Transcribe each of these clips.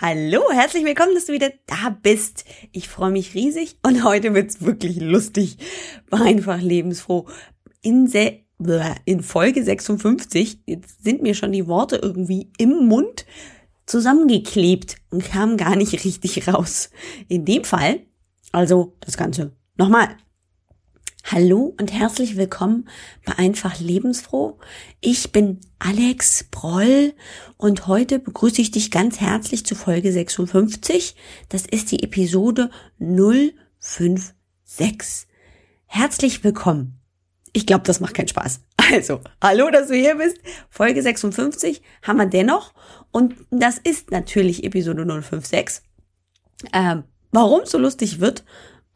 Hallo, herzlich willkommen, dass du wieder da bist. Ich freue mich riesig und heute wird's wirklich lustig. War einfach lebensfroh. In, in Folge 56, jetzt sind mir schon die Worte irgendwie im Mund zusammengeklebt und kamen gar nicht richtig raus. In dem Fall, also das Ganze nochmal. Hallo und herzlich willkommen bei Einfach Lebensfroh. Ich bin Alex Broll und heute begrüße ich dich ganz herzlich zu Folge 56. Das ist die Episode 056. Herzlich willkommen. Ich glaube, das macht keinen Spaß. Also, hallo, dass du hier bist. Folge 56 haben wir dennoch. Und das ist natürlich Episode 056. Ähm, warum so lustig wird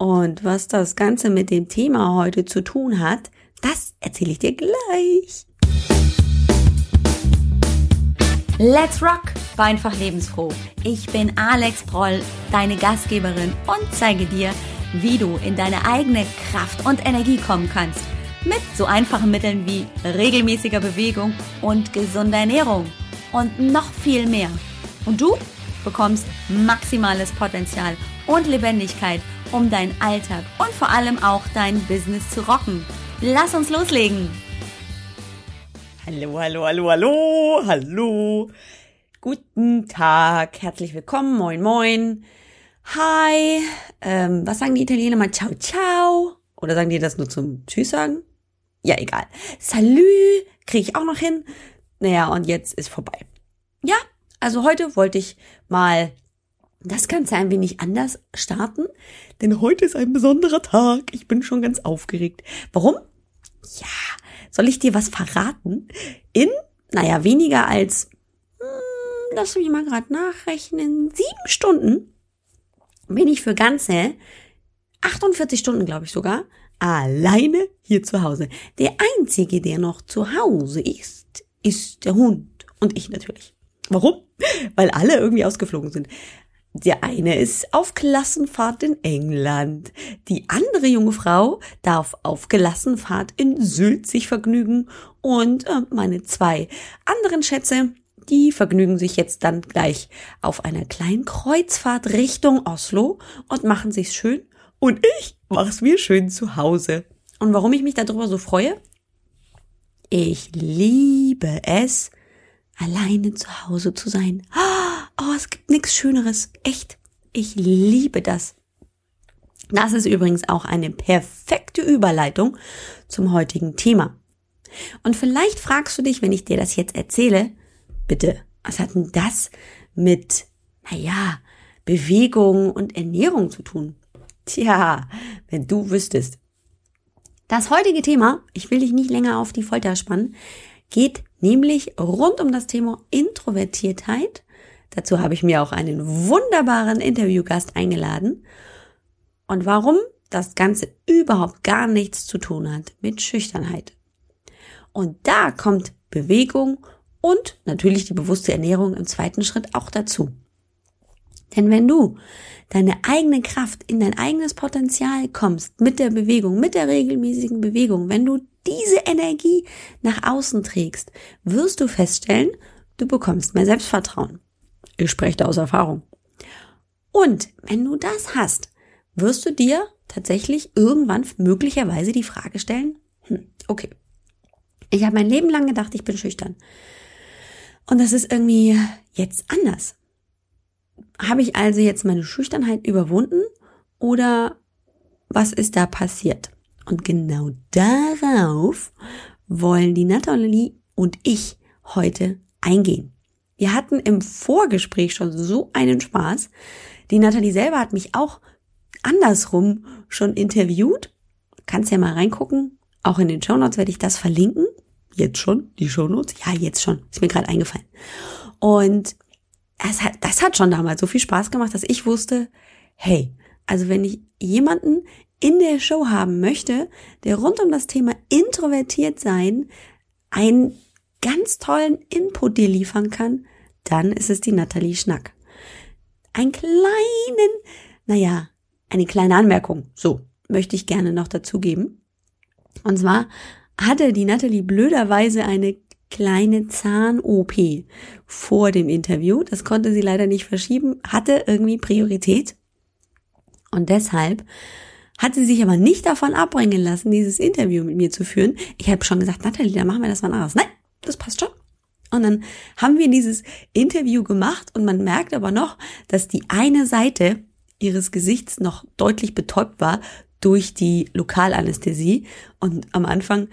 und was das Ganze mit dem Thema heute zu tun hat, das erzähle ich dir gleich. Let's rock! War einfach lebensfroh. Ich bin Alex Proll, deine Gastgeberin und zeige dir, wie du in deine eigene Kraft und Energie kommen kannst. Mit so einfachen Mitteln wie regelmäßiger Bewegung und gesunder Ernährung. Und noch viel mehr. Und du bekommst maximales Potenzial und Lebendigkeit um deinen Alltag und vor allem auch dein Business zu rocken. Lass uns loslegen! Hallo, hallo, hallo, hallo, hallo. Guten Tag, herzlich willkommen, moin, moin. Hi, ähm, was sagen die Italiener mal? Ciao, ciao. Oder sagen die das nur zum Tschüss sagen? Ja, egal. Salü, kriege ich auch noch hin. Naja, und jetzt ist vorbei. Ja, also heute wollte ich mal das Ganze ein wenig anders starten, denn heute ist ein besonderer Tag. Ich bin schon ganz aufgeregt. Warum? Ja, soll ich dir was verraten? In, naja, weniger als, hm, lass mich mal gerade nachrechnen, sieben Stunden bin ich für ganze 48 Stunden, glaube ich sogar, alleine hier zu Hause. Der einzige, der noch zu Hause ist, ist der Hund und ich natürlich. Warum? Weil alle irgendwie ausgeflogen sind. Der eine ist auf Klassenfahrt in England. Die andere junge Frau darf auf Klassenfahrt in Sylt sich vergnügen. Und äh, meine zwei anderen Schätze, die vergnügen sich jetzt dann gleich auf einer kleinen Kreuzfahrt Richtung Oslo und machen sich's schön. Und ich mach's mir schön zu Hause. Und warum ich mich darüber so freue? Ich liebe es, alleine zu Hause zu sein. Oh, es gibt nichts Schöneres. Echt. Ich liebe das. Das ist übrigens auch eine perfekte Überleitung zum heutigen Thema. Und vielleicht fragst du dich, wenn ich dir das jetzt erzähle, bitte, was hat denn das mit, naja, Bewegung und Ernährung zu tun? Tja, wenn du wüsstest. Das heutige Thema, ich will dich nicht länger auf die Folter spannen, geht nämlich rund um das Thema Introvertiertheit. Dazu habe ich mir auch einen wunderbaren Interviewgast eingeladen. Und warum das Ganze überhaupt gar nichts zu tun hat mit Schüchternheit. Und da kommt Bewegung und natürlich die bewusste Ernährung im zweiten Schritt auch dazu. Denn wenn du deine eigene Kraft in dein eigenes Potenzial kommst mit der Bewegung, mit der regelmäßigen Bewegung, wenn du diese Energie nach außen trägst, wirst du feststellen, du bekommst mehr Selbstvertrauen. Ich spreche da aus Erfahrung. Und wenn du das hast, wirst du dir tatsächlich irgendwann möglicherweise die Frage stellen, hm, okay, ich habe mein Leben lang gedacht, ich bin schüchtern. Und das ist irgendwie jetzt anders. Habe ich also jetzt meine Schüchternheit überwunden oder was ist da passiert? Und genau darauf wollen die Natalie und ich heute eingehen. Wir hatten im Vorgespräch schon so einen Spaß. Die Natalie selber hat mich auch andersrum schon interviewt. Kannst ja mal reingucken. Auch in den Shownotes werde ich das verlinken. Jetzt schon, die Shownotes? Ja, jetzt schon. Ist mir gerade eingefallen. Und das hat, das hat schon damals so viel Spaß gemacht, dass ich wusste, hey, also wenn ich jemanden in der Show haben möchte, der rund um das Thema introvertiert sein einen ganz tollen Input dir liefern kann, dann ist es die Nathalie Schnack. Ein kleinen, naja, eine kleine Anmerkung, so, möchte ich gerne noch dazugeben. Und zwar hatte die Nathalie blöderweise eine kleine Zahn-OP vor dem Interview. Das konnte sie leider nicht verschieben, hatte irgendwie Priorität. Und deshalb hat sie sich aber nicht davon abbringen lassen, dieses Interview mit mir zu führen. Ich habe schon gesagt, Nathalie, dann machen wir das mal anders. Nein, das passt schon. Und dann haben wir dieses Interview gemacht und man merkt aber noch, dass die eine Seite ihres Gesichts noch deutlich betäubt war durch die Lokalanästhesie. Und am Anfang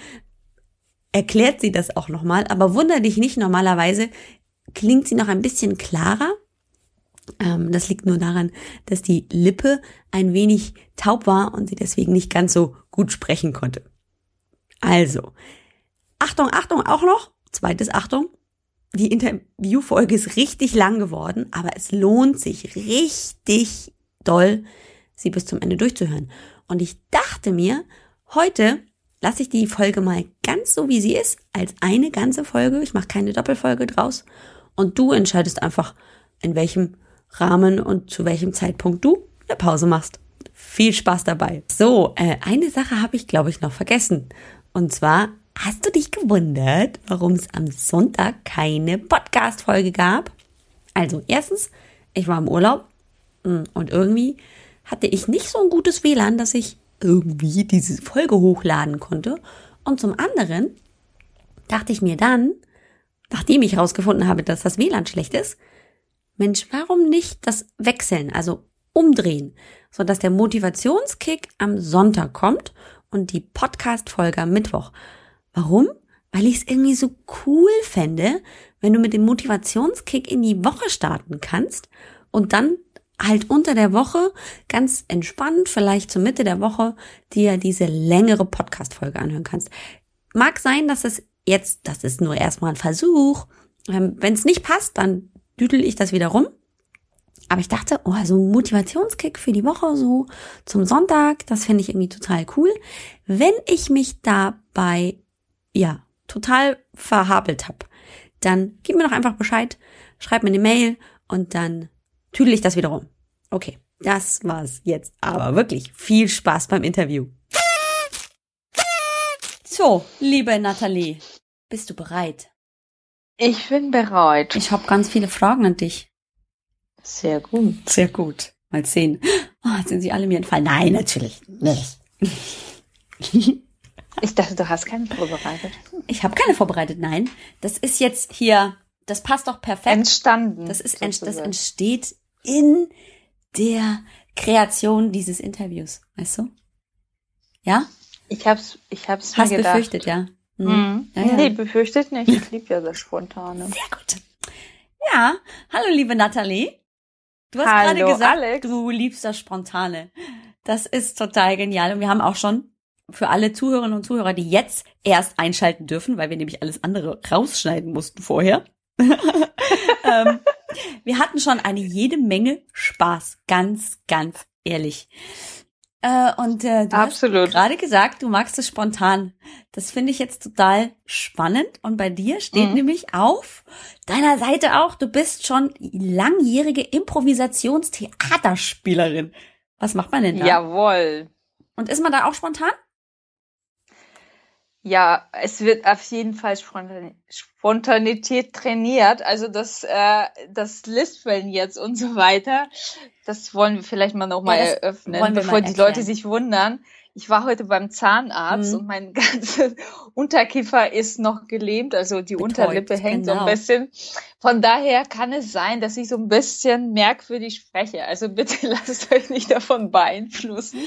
erklärt sie das auch nochmal, aber wunder dich nicht, normalerweise klingt sie noch ein bisschen klarer. Ähm, das liegt nur daran, dass die Lippe ein wenig taub war und sie deswegen nicht ganz so gut sprechen konnte. Also, Achtung, Achtung, auch noch, zweites Achtung, die Interviewfolge ist richtig lang geworden, aber es lohnt sich richtig doll, sie bis zum Ende durchzuhören. Und ich dachte mir, heute lasse ich die Folge mal ganz so, wie sie ist, als eine ganze Folge. Ich mache keine Doppelfolge draus. Und du entscheidest einfach, in welchem Rahmen und zu welchem Zeitpunkt du eine Pause machst. Viel Spaß dabei. So, äh, eine Sache habe ich, glaube ich, noch vergessen. Und zwar, hast du dich gewundert, warum es am Sonntag keine Podcast-Folge gab? Also, erstens, ich war im Urlaub hm, und irgendwie hatte ich nicht so ein gutes WLAN, dass ich irgendwie diese Folge hochladen konnte. Und zum anderen dachte ich mir dann, nachdem ich herausgefunden habe, dass das WLAN schlecht ist, Mensch, warum nicht das wechseln, also umdrehen, so dass der Motivationskick am Sonntag kommt und die Podcast-Folge am Mittwoch. Warum? Weil ich es irgendwie so cool fände, wenn du mit dem Motivationskick in die Woche starten kannst und dann halt unter der Woche ganz entspannt, vielleicht zur Mitte der Woche, dir diese längere Podcast-Folge anhören kannst. Mag sein, dass es jetzt, das ist nur erstmal ein Versuch. Ähm, Wenn es nicht passt, dann düdel ich das wieder rum. Aber ich dachte, oh, so ein Motivationskick für die Woche, so zum Sonntag, das finde ich irgendwie total cool. Wenn ich mich dabei, ja, total verhabelt habe, dann gib mir doch einfach Bescheid, schreib mir eine Mail und dann tüdel ich das wieder rum. Okay, das war's jetzt. Aber wirklich viel Spaß beim Interview. So, liebe Nathalie, bist du bereit? Ich bin bereit. Ich habe ganz viele Fragen an dich. Sehr gut. Sehr gut. Mal sehen. Oh, jetzt sind sie alle mir entfallen. Nein, natürlich nicht. Ich dachte, du hast keine vorbereitet. Ich habe keine vorbereitet, nein. Das ist jetzt hier, das passt doch perfekt. Entstanden. Das ist ent, das entsteht in der Kreation dieses Interviews, weißt du? Ja? Ich hab's, ich hab's mir Hast gedacht. befürchtet, ja. Hm. Mhm. Ja, ja. Nee, befürchtet nicht. Ich liebe ja das Spontane. Sehr gut. Ja, hallo liebe Nathalie. Du hast Hallo, gerade gesagt, Alex. du liebst das Spontane. Das ist total genial. Und wir haben auch schon für alle Zuhörerinnen und Zuhörer, die jetzt erst einschalten dürfen, weil wir nämlich alles andere rausschneiden mussten vorher. ähm, wir hatten schon eine jede Menge Spaß, ganz, ganz ehrlich. Äh, und äh, du Absolut. hast gerade gesagt, du magst es spontan. Das finde ich jetzt total spannend. Und bei dir steht Mhm. nämlich auf deiner Seite auch, du bist schon langjährige Improvisationstheaterspielerin. Was macht man denn da? Jawohl. Und ist man da auch spontan? Ja, es wird auf jeden Fall Spontan Spontanität trainiert. Also das, äh, das Lispeln jetzt und so weiter, das wollen wir vielleicht mal nochmal Ja, eröffnen, bevor die Leute sich wundern. Ich war heute beim Zahnarzt Mhm. und mein ganzer Unterkiefer ist noch gelähmt, also die Betäubt, Unterlippe hängt so genau. ein bisschen. Von daher kann es sein, dass ich so ein bisschen merkwürdig spreche. Also bitte lasst euch nicht davon beeinflussen.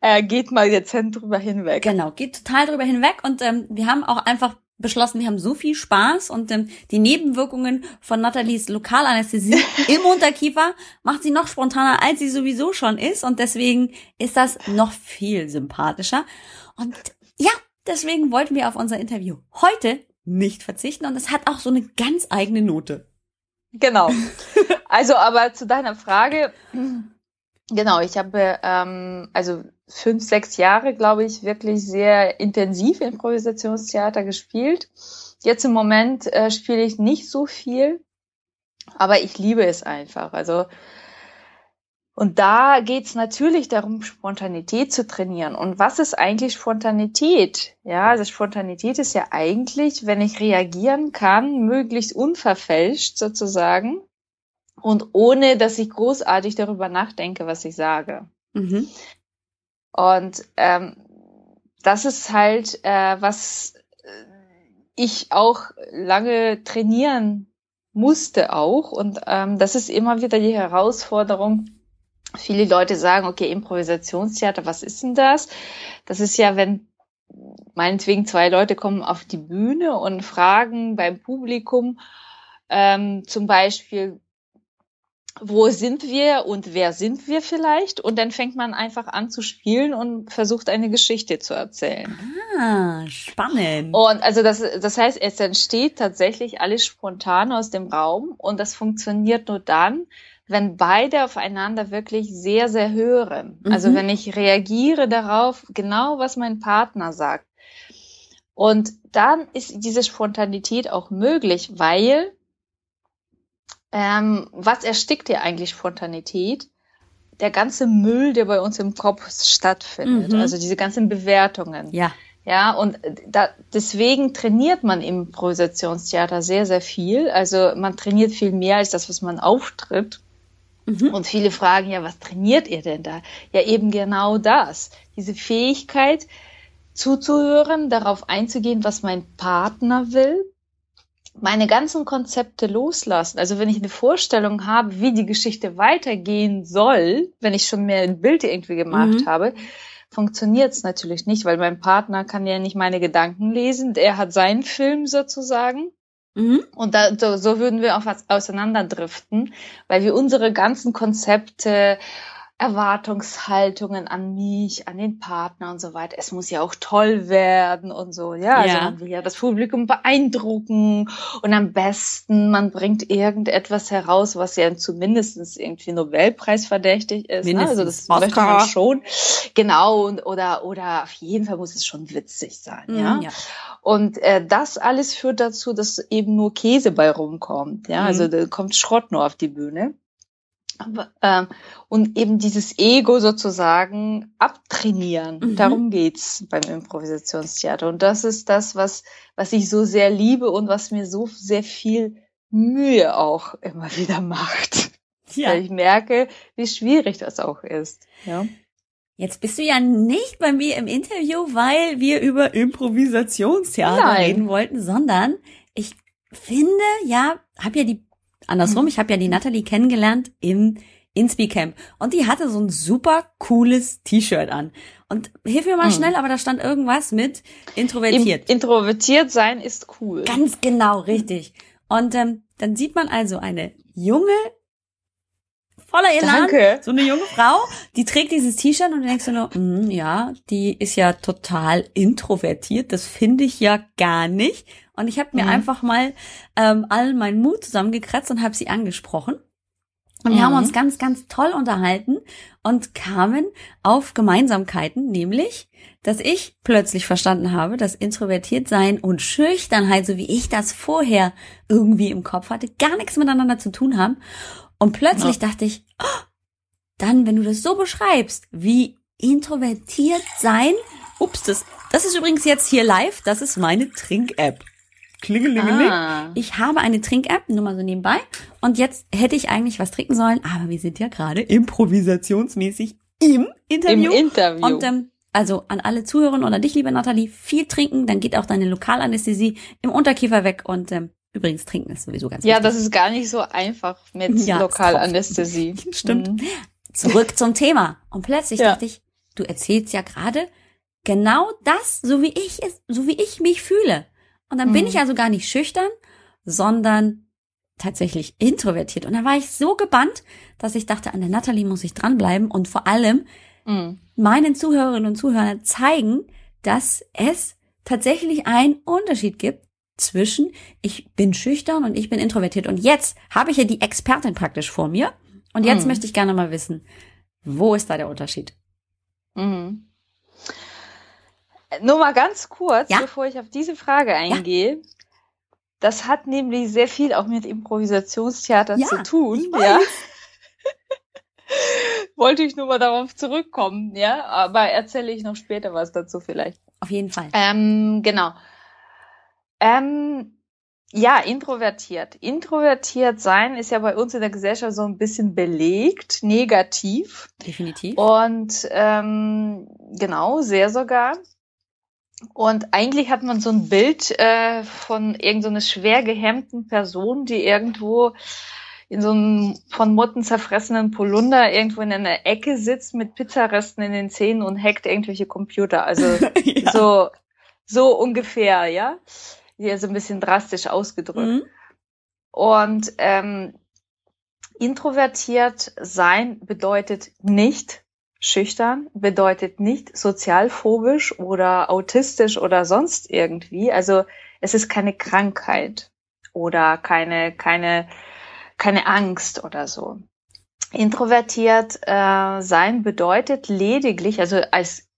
Äh, geht mal dezent drüber hinweg. Genau, geht total drüber hinweg und ähm, wir haben auch einfach beschlossen, wir haben so viel Spaß und ähm, die Nebenwirkungen von Nathalies Lokalanästhesie im Unterkiefer macht sie noch spontaner, als sie sowieso schon ist und deswegen ist das noch viel sympathischer. Und ja, deswegen wollten wir auf unser Interview heute nicht verzichten und es hat auch so eine ganz eigene Note. Genau. Also, aber zu deiner Frage, genau, ich habe ähm, also fünf, sechs Jahre, glaube ich, wirklich sehr intensiv Improvisationstheater gespielt. Jetzt im Moment äh, spiele ich nicht so viel, aber ich liebe es einfach. Also Und da geht's natürlich darum, Spontanität zu trainieren. Und was ist eigentlich Spontanität? Ja, also Spontanität ist ja eigentlich, wenn ich reagieren kann, möglichst unverfälscht sozusagen und ohne, dass ich großartig darüber nachdenke, was ich sage. Mhm. Und ähm, das ist halt, äh, was ich auch lange trainieren musste auch. Und ähm, das ist immer wieder die Herausforderung. Viele Leute sagen, okay, Improvisationstheater, was ist denn das? Das ist ja, wenn meinetwegen zwei Leute kommen auf die Bühne und fragen beim Publikum ähm, zum Beispiel, wo sind wir und wer sind wir vielleicht? Und dann fängt man einfach an zu spielen und versucht eine Geschichte zu erzählen. Ah, spannend. Und also das, das heißt, es entsteht tatsächlich alles spontan aus dem Raum und das funktioniert nur dann, wenn beide aufeinander wirklich sehr, sehr hören. Also mhm. Also wenn ich reagiere darauf, genau was mein Partner sagt. Und dann ist diese Spontanität auch möglich, weil ähm, was erstickt hier eigentlich Spontanität? Der ganze Müll, der bei uns im Kopf stattfindet, mhm. also diese ganzen Bewertungen. Ja. Ja, und da, deswegen trainiert man im Improvisationstheater sehr, sehr viel. Also man trainiert viel mehr als das, was man auftritt. Mhm. Und viele fragen, ja, was trainiert ihr denn da? Ja, eben genau das. Diese Fähigkeit zuzuhören, darauf einzugehen, was mein Partner will, meine ganzen Konzepte loslassen. Also wenn ich eine Vorstellung habe, wie die Geschichte weitergehen soll, wenn ich schon mehr ein Bild irgendwie gemacht mhm. habe, funktioniert es natürlich nicht, weil mein Partner kann ja nicht meine Gedanken lesen. Er hat seinen Film sozusagen. Mhm. Und da, so, so würden wir auch was auseinanderdriften, weil wir unsere ganzen Konzepte Erwartungshaltungen an mich, an den Partner und so weiter. Es muss ja auch toll werden und so. Ja, also ja. man will ja das Publikum beeindrucken und am besten man bringt irgendetwas heraus, was ja zumindest irgendwie Nobelpreis verdächtig ist. Ne? Also das Oscar. möchte man schon. Genau, und, oder, oder auf jeden Fall muss es schon witzig sein. Mhm, ja? ja. Und äh, das alles führt dazu, dass eben nur Käse bei rumkommt. Ja, also mhm. also da kommt Schrott nur auf die Bühne. Ähm, und eben dieses Ego sozusagen abtrainieren. Mhm. Darum geht's beim Improvisationstheater. Und das ist das, was, was ich so sehr liebe und was mir so sehr viel Mühe auch immer wieder macht. Ja. Weil ich merke, wie schwierig das auch ist. Ja. Jetzt bist du ja nicht bei mir im Interview, weil wir über Improvisationstheater Nein. reden wollten, sondern ich finde, ja, habe ja die Andersrum, mhm. ich habe ja die Natalie kennengelernt im Inspi-Camp und die hatte so ein super cooles T-Shirt an. Und hilf mir mal mhm. schnell, aber da stand irgendwas mit introvertiert. Im, introvertiert sein ist cool. Ganz genau, richtig. Und ähm, dann sieht man also eine junge, voller Elan, Danke. so eine junge Frau, die trägt dieses T-Shirt und du denkst du nur, mm, ja, die ist ja total introvertiert, das finde ich ja gar nicht. Und ich habe mir mhm. einfach mal ähm, all meinen Mut zusammengekratzt und habe sie angesprochen. Und wir mhm. haben uns ganz, ganz toll unterhalten und kamen auf Gemeinsamkeiten, nämlich, dass ich plötzlich verstanden habe, dass introvertiert sein und Schüchternheit, so wie ich das vorher irgendwie im Kopf hatte, gar nichts miteinander zu tun haben. Und plötzlich ja. dachte ich, oh, dann, wenn du das so beschreibst, wie introvertiert sein, ups, das, das ist übrigens jetzt hier live, das ist meine Trink-App. Klingelingeling. Ah. Ich habe eine Trink-App, nur mal so nebenbei. Und jetzt hätte ich eigentlich was trinken sollen, aber wir sind ja gerade improvisationsmäßig im Interview. Im Interview. Und ähm, also an alle Zuhörerinnen oder dich, liebe Nathalie, viel trinken, dann geht auch deine Lokalanästhesie im Unterkiefer weg und ähm, übrigens trinken ist sowieso ganz Ja, wichtig. das ist gar nicht so einfach mit ja, Lokalanästhesie. Stimmt. Mhm. Zurück zum Thema. Und plötzlich ja. dachte ich, du erzählst ja gerade genau das, so wie ich es, so wie ich mich fühle. Und dann mhm. bin ich also gar nicht schüchtern, sondern tatsächlich introvertiert. Und da war ich so gebannt, dass ich dachte, an der Natalie muss ich dranbleiben und vor allem mhm. meinen Zuhörerinnen und Zuhörern zeigen, dass es tatsächlich einen Unterschied gibt zwischen ich bin schüchtern und ich bin introvertiert. Und jetzt habe ich ja die Expertin praktisch vor mir. Und jetzt mhm. möchte ich gerne mal wissen, wo ist da der Unterschied? Mhm. Nur mal ganz kurz, ja? bevor ich auf diese Frage eingehe. Ja. Das hat nämlich sehr viel auch mit Improvisationstheater ja, zu tun. Ja. wollte ich nur mal darauf zurückkommen, ja, aber erzähle ich noch später was dazu vielleicht. Auf jeden Fall. Ähm, genau. Ähm, ja, introvertiert. Introvertiert sein ist ja bei uns in der Gesellschaft so ein bisschen belegt, negativ. Definitiv. Und ähm, genau, sehr sogar. Und eigentlich hat man so ein Bild äh, von irgendeiner so schwer gehemmten Person, die irgendwo in so einem von Motten zerfressenen Polunder irgendwo in einer Ecke sitzt mit Pizzaresten in den Zähnen und hackt irgendwelche Computer. Also ja. so, so ungefähr, ja hier so ein bisschen drastisch ausgedrückt. Mhm. Und ähm, introvertiert sein bedeutet nicht schüchtern, bedeutet nicht sozialphobisch oder autistisch oder sonst irgendwie. Also es ist keine Krankheit oder keine, keine, keine Angst oder so. Introvertiert äh, sein bedeutet lediglich, also als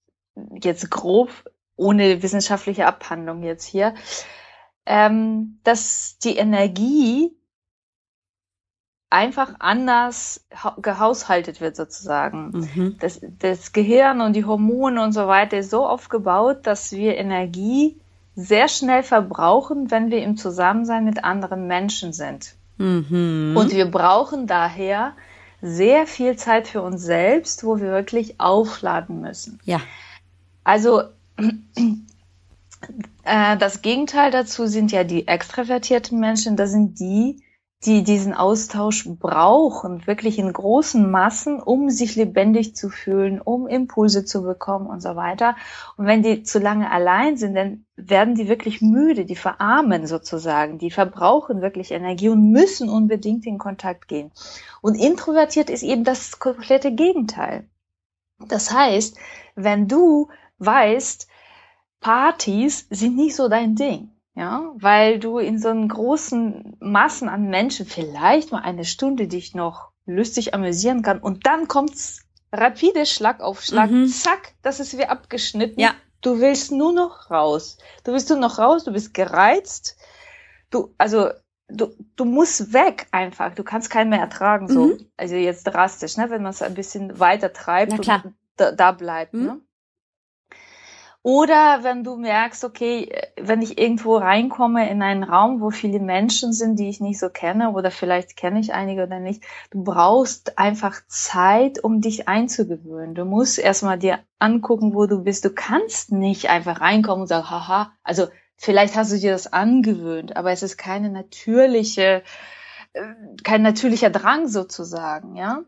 jetzt grob ohne wissenschaftliche Abhandlung jetzt hier, ähm, dass die Energie einfach anders gehaushaltet wird sozusagen. Mhm. Das, das Gehirn und die Hormone und so weiter ist so aufgebaut, dass wir Energie sehr schnell verbrauchen, wenn wir im Zusammensein mit anderen Menschen sind. Mhm. Und wir brauchen daher sehr viel Zeit für uns selbst, wo wir wirklich aufladen müssen. Ja. Also äh, das Gegenteil dazu sind ja die extravertierten Menschen. Das sind die, die diesen Austausch brauchen, wirklich in großen Massen, um sich lebendig zu fühlen, um Impulse zu bekommen und so weiter. Und wenn die zu lange allein sind, dann werden die wirklich müde, die verarmen sozusagen, die verbrauchen wirklich Energie und müssen unbedingt in Kontakt gehen. Und introvertiert ist eben das komplette Gegenteil. Das heißt, wenn du weißt, Partys sind nicht so dein Ding. Ja, weil du in so einen großen Massen an Menschen vielleicht mal eine Stunde dich noch lustig amüsieren kann und dann kommt's rapide Schlag auf Schlag, mhm. zack, das ist wie abgeschnitten. Ja. Du willst nur noch raus. Du willst nur noch raus, du bist gereizt. Du, also, du, du musst weg einfach. Du kannst keinen mehr ertragen, so. Mhm. Also jetzt drastisch, ne, wenn man es ein bisschen weiter treibt und da, da bleibt, mhm. ne? Oder wenn du merkst, okay, wenn ich irgendwo reinkomme in einen Raum, wo viele Menschen sind, die ich nicht so kenne, oder vielleicht kenne ich einige oder nicht, du brauchst einfach Zeit, um dich einzugewöhnen. Du musst erstmal dir angucken, wo du bist. Du kannst nicht einfach reinkommen und sagen, haha, also vielleicht hast du dir das angewöhnt, aber es ist keine natürliche, äh, kein natürlicher Drang sozusagen, ja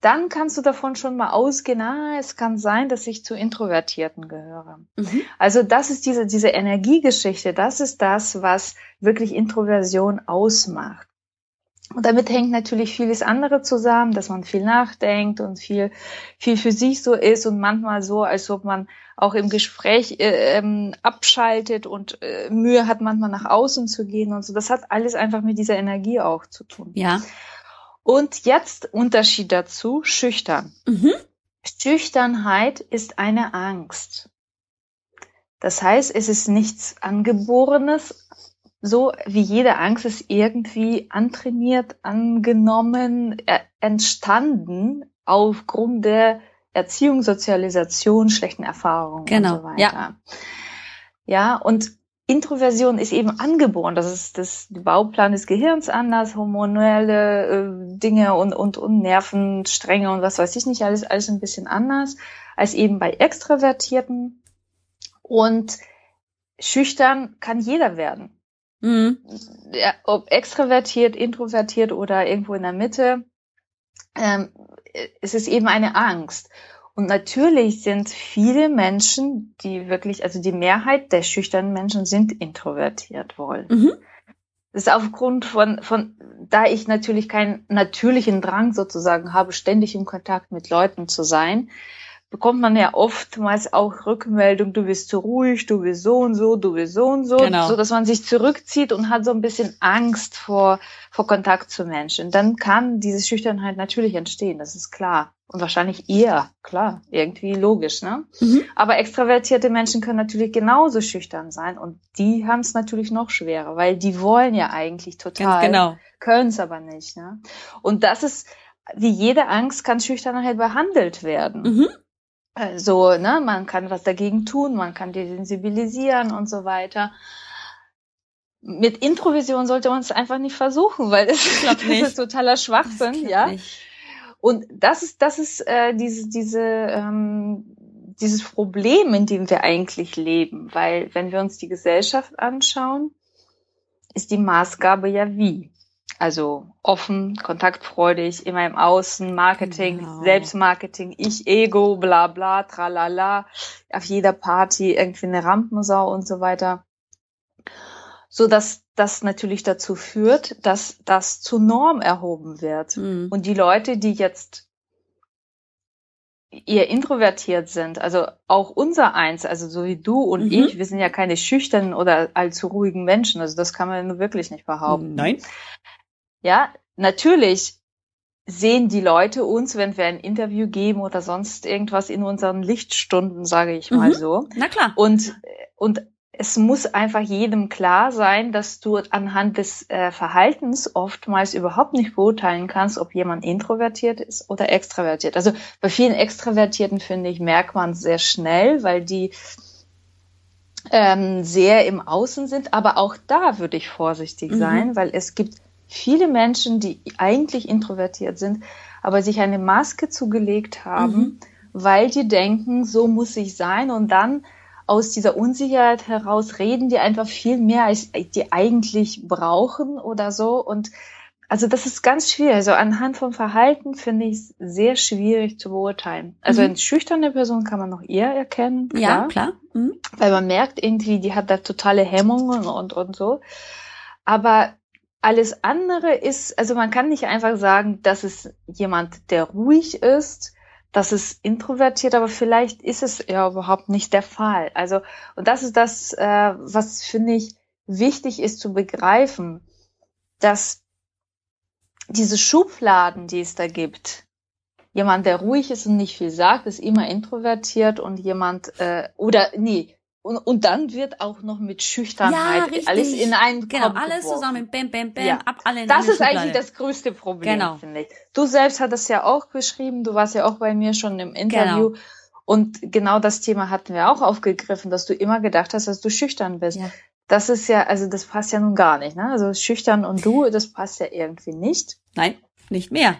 dann kannst du davon schon mal ausgehen, ah, es kann sein, dass ich zu Introvertierten gehöre. Mhm. Also das ist diese, diese Energiegeschichte, das ist das, was wirklich Introversion ausmacht. Und damit hängt natürlich vieles andere zusammen, dass man viel nachdenkt und viel, viel für sich so ist und manchmal so, als ob man auch im Gespräch äh, ähm, abschaltet und äh, Mühe hat, manchmal nach außen zu gehen und so. Das hat alles einfach mit dieser Energie auch zu tun. Ja. Und jetzt Unterschied dazu, schüchtern. Mhm. Schüchternheit ist eine Angst. Das heißt, es ist nichts Angeborenes, so wie jede Angst ist irgendwie antrainiert, angenommen, entstanden aufgrund der Erziehung, Sozialisation, schlechten Erfahrungen genau. und so weiter. Ja. ja, und Introversion ist eben angeboren. Das ist das Bauplan des Gehirns anders, hormonelle äh, Dinge und, und, und Nervenstränge und was weiß ich nicht, alles, alles ein bisschen anders als eben bei Extravertierten. Und schüchtern kann jeder werden. Mhm. Ja, ob extravertiert, introvertiert oder irgendwo in der Mitte. Ähm, es ist eben eine Angst. Und natürlich sind viele Menschen, die wirklich, also die Mehrheit der schüchternen Menschen sind introvertiert wohl. Mhm. Das ist aufgrund von, von, da ich natürlich keinen natürlichen Drang sozusagen habe, ständig im Kontakt mit Leuten zu sein, bekommt man ja oftmals auch Rückmeldung, du bist zu ruhig, du bist so und so, du bist so und so, genau. so dass man sich zurückzieht und hat so ein bisschen Angst vor, vor Kontakt zu Menschen. Dann kann diese Schüchternheit natürlich entstehen, das ist klar. Und wahrscheinlich eher, klar, irgendwie logisch, ne? Mhm. Aber extravertierte Menschen können natürlich genauso schüchtern sein und die haben es natürlich noch schwerer, weil die wollen ja eigentlich total, Ganz genau. können es aber nicht, ne? Und das ist wie jede Angst kann Schüchternheit behandelt werden. Mhm. Also, ne, man kann was dagegen tun, man kann die sensibilisieren und so weiter. Mit Introvision sollte man es einfach nicht versuchen, weil es das ist totaler Schwachsinn, ja. Nicht. Und das ist, das ist äh, diese, diese, ähm, dieses Problem, in dem wir eigentlich leben, weil wenn wir uns die Gesellschaft anschauen, ist die Maßgabe ja wie. Also offen, kontaktfreudig, immer im Außen, Marketing, genau. Selbstmarketing, ich, Ego, bla bla, tralala, auf jeder Party irgendwie eine Rampensau und so weiter. So dass das natürlich dazu führt, dass das zur Norm erhoben wird. Mhm. Und die Leute, die jetzt eher introvertiert sind, also auch unser eins, also so wie du und mhm. ich, wir sind ja keine schüchternen oder allzu ruhigen Menschen, also das kann man wirklich nicht behaupten. Nein. Ja, natürlich sehen die Leute uns, wenn wir ein Interview geben oder sonst irgendwas in unseren Lichtstunden, sage ich mal mhm. so. Na klar. Und, und es muss einfach jedem klar sein, dass du anhand des äh, Verhaltens oftmals überhaupt nicht beurteilen kannst, ob jemand introvertiert ist oder extravertiert. Also bei vielen Extravertierten, finde ich, merkt man sehr schnell, weil die ähm, sehr im Außen sind. Aber auch da würde ich vorsichtig mhm. sein, weil es gibt viele Menschen, die eigentlich introvertiert sind, aber sich eine Maske zugelegt haben, mhm. weil die denken, so muss ich sein und dann aus dieser Unsicherheit heraus reden die einfach viel mehr, als die eigentlich brauchen oder so und also das ist ganz schwierig. Also anhand vom Verhalten finde ich es sehr schwierig zu beurteilen. Also mhm. eine schüchterne Person kann man noch eher erkennen. Klar, ja, klar. Mhm. Weil man merkt irgendwie, die hat da totale Hemmungen und, und so. Aber alles andere ist, also man kann nicht einfach sagen, dass es jemand, der ruhig ist, dass es introvertiert, aber vielleicht ist es ja überhaupt nicht der Fall. Also, und das ist das, äh, was finde ich wichtig ist zu begreifen, dass diese Schubladen, die es da gibt, jemand, der ruhig ist und nicht viel sagt, ist immer introvertiert und jemand, äh, oder nee, und, und dann wird auch noch mit Schüchternheit ja, alles in einen Genau, Kopf alles geworfen. zusammen, bam, bam, bam, ja. ab alle in Das ist Schublade. eigentlich das größte Problem, genau. finde ich. Du selbst hattest ja auch beschrieben, du warst ja auch bei mir schon im Interview. Genau. Und genau das Thema hatten wir auch aufgegriffen, dass du immer gedacht hast, dass du schüchtern bist. Ja. Das ist ja, also das passt ja nun gar nicht, ne? Also schüchtern und du, das passt ja irgendwie nicht. Nein, nicht mehr.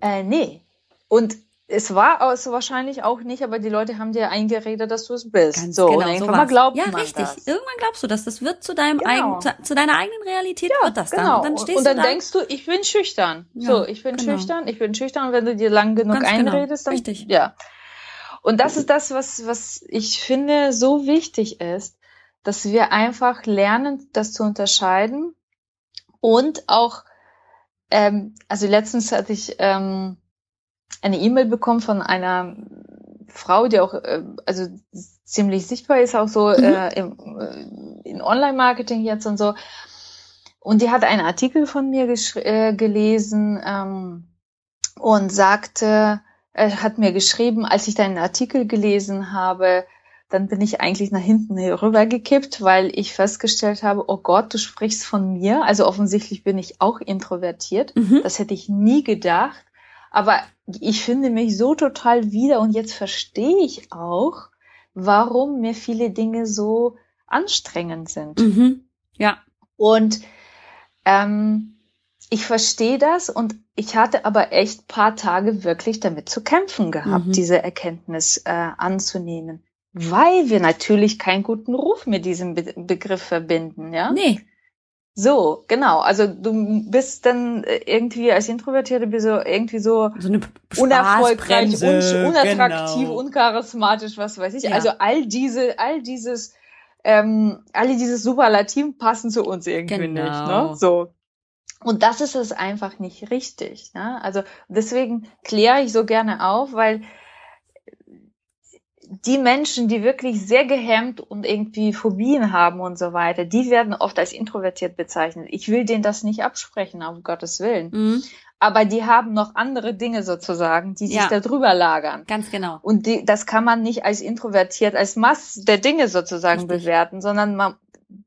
Äh, nee. Und es war also wahrscheinlich auch nicht, aber die Leute haben dir eingeredet, dass du es bist. Ganz so, genau, und irgendwann mal glaubt ja, richtig. Das. Irgendwann glaubst du das. Das wird zu deinem genau. eigenen, zu, zu, deiner eigenen Realität ja, wird das genau. dann. Und dann, stehst und dann du da. denkst du, ich bin schüchtern. Ja, so, ich bin genau. schüchtern, ich bin schüchtern. Und wenn du dir lang genug Ganz genau. einredest, dann, richtig. ja. Und das ist das, was, was ich finde so wichtig ist, dass wir einfach lernen, das zu unterscheiden und auch, ähm, also letztens hatte ich, ähm, eine E-Mail bekommen von einer Frau, die auch äh, also ziemlich sichtbar ist, auch so mhm. äh, im, äh, in Online-Marketing jetzt und so. Und die hat einen Artikel von mir äh, gelesen ähm, und sagte, er hat mir geschrieben, als ich deinen Artikel gelesen habe, dann bin ich eigentlich nach hinten rübergekippt, weil ich festgestellt habe, oh Gott, du sprichst von mir. Also offensichtlich bin ich auch introvertiert. Mhm. Das hätte ich nie gedacht. Aber ich finde mich so total wieder und jetzt verstehe ich auch, warum mir viele Dinge so anstrengend sind. Mhm. Ja. Und ähm, ich verstehe das und ich hatte aber echt paar Tage wirklich damit zu kämpfen gehabt, mhm. diese Erkenntnis äh, anzunehmen, weil wir natürlich keinen guten Ruf mit diesem Be Begriff verbinden, ja? Nee. So, genau. Also du bist dann äh, irgendwie als Introvertierte bist du irgendwie so, so eine unerfolgreich, un unattraktiv, genau. uncharismatisch, was weiß ich. Ja. Also all diese, all dieses, ähm, alle diese Superlativen passen zu uns irgendwie genau. nicht. Ne? So. Und das ist es einfach nicht richtig. Ne? Also deswegen kläre ich so gerne auf, weil die Menschen, die wirklich sehr gehemmt und irgendwie Phobien haben und so weiter, die werden oft als introvertiert bezeichnet. Ich will denen das nicht absprechen, um Gottes Willen. Mhm. Aber die haben noch andere Dinge sozusagen, die sich ja. da drüber lagern. Ganz genau. Und die, das kann man nicht als introvertiert, als Mass der Dinge sozusagen Richtig. bewerten, sondern man,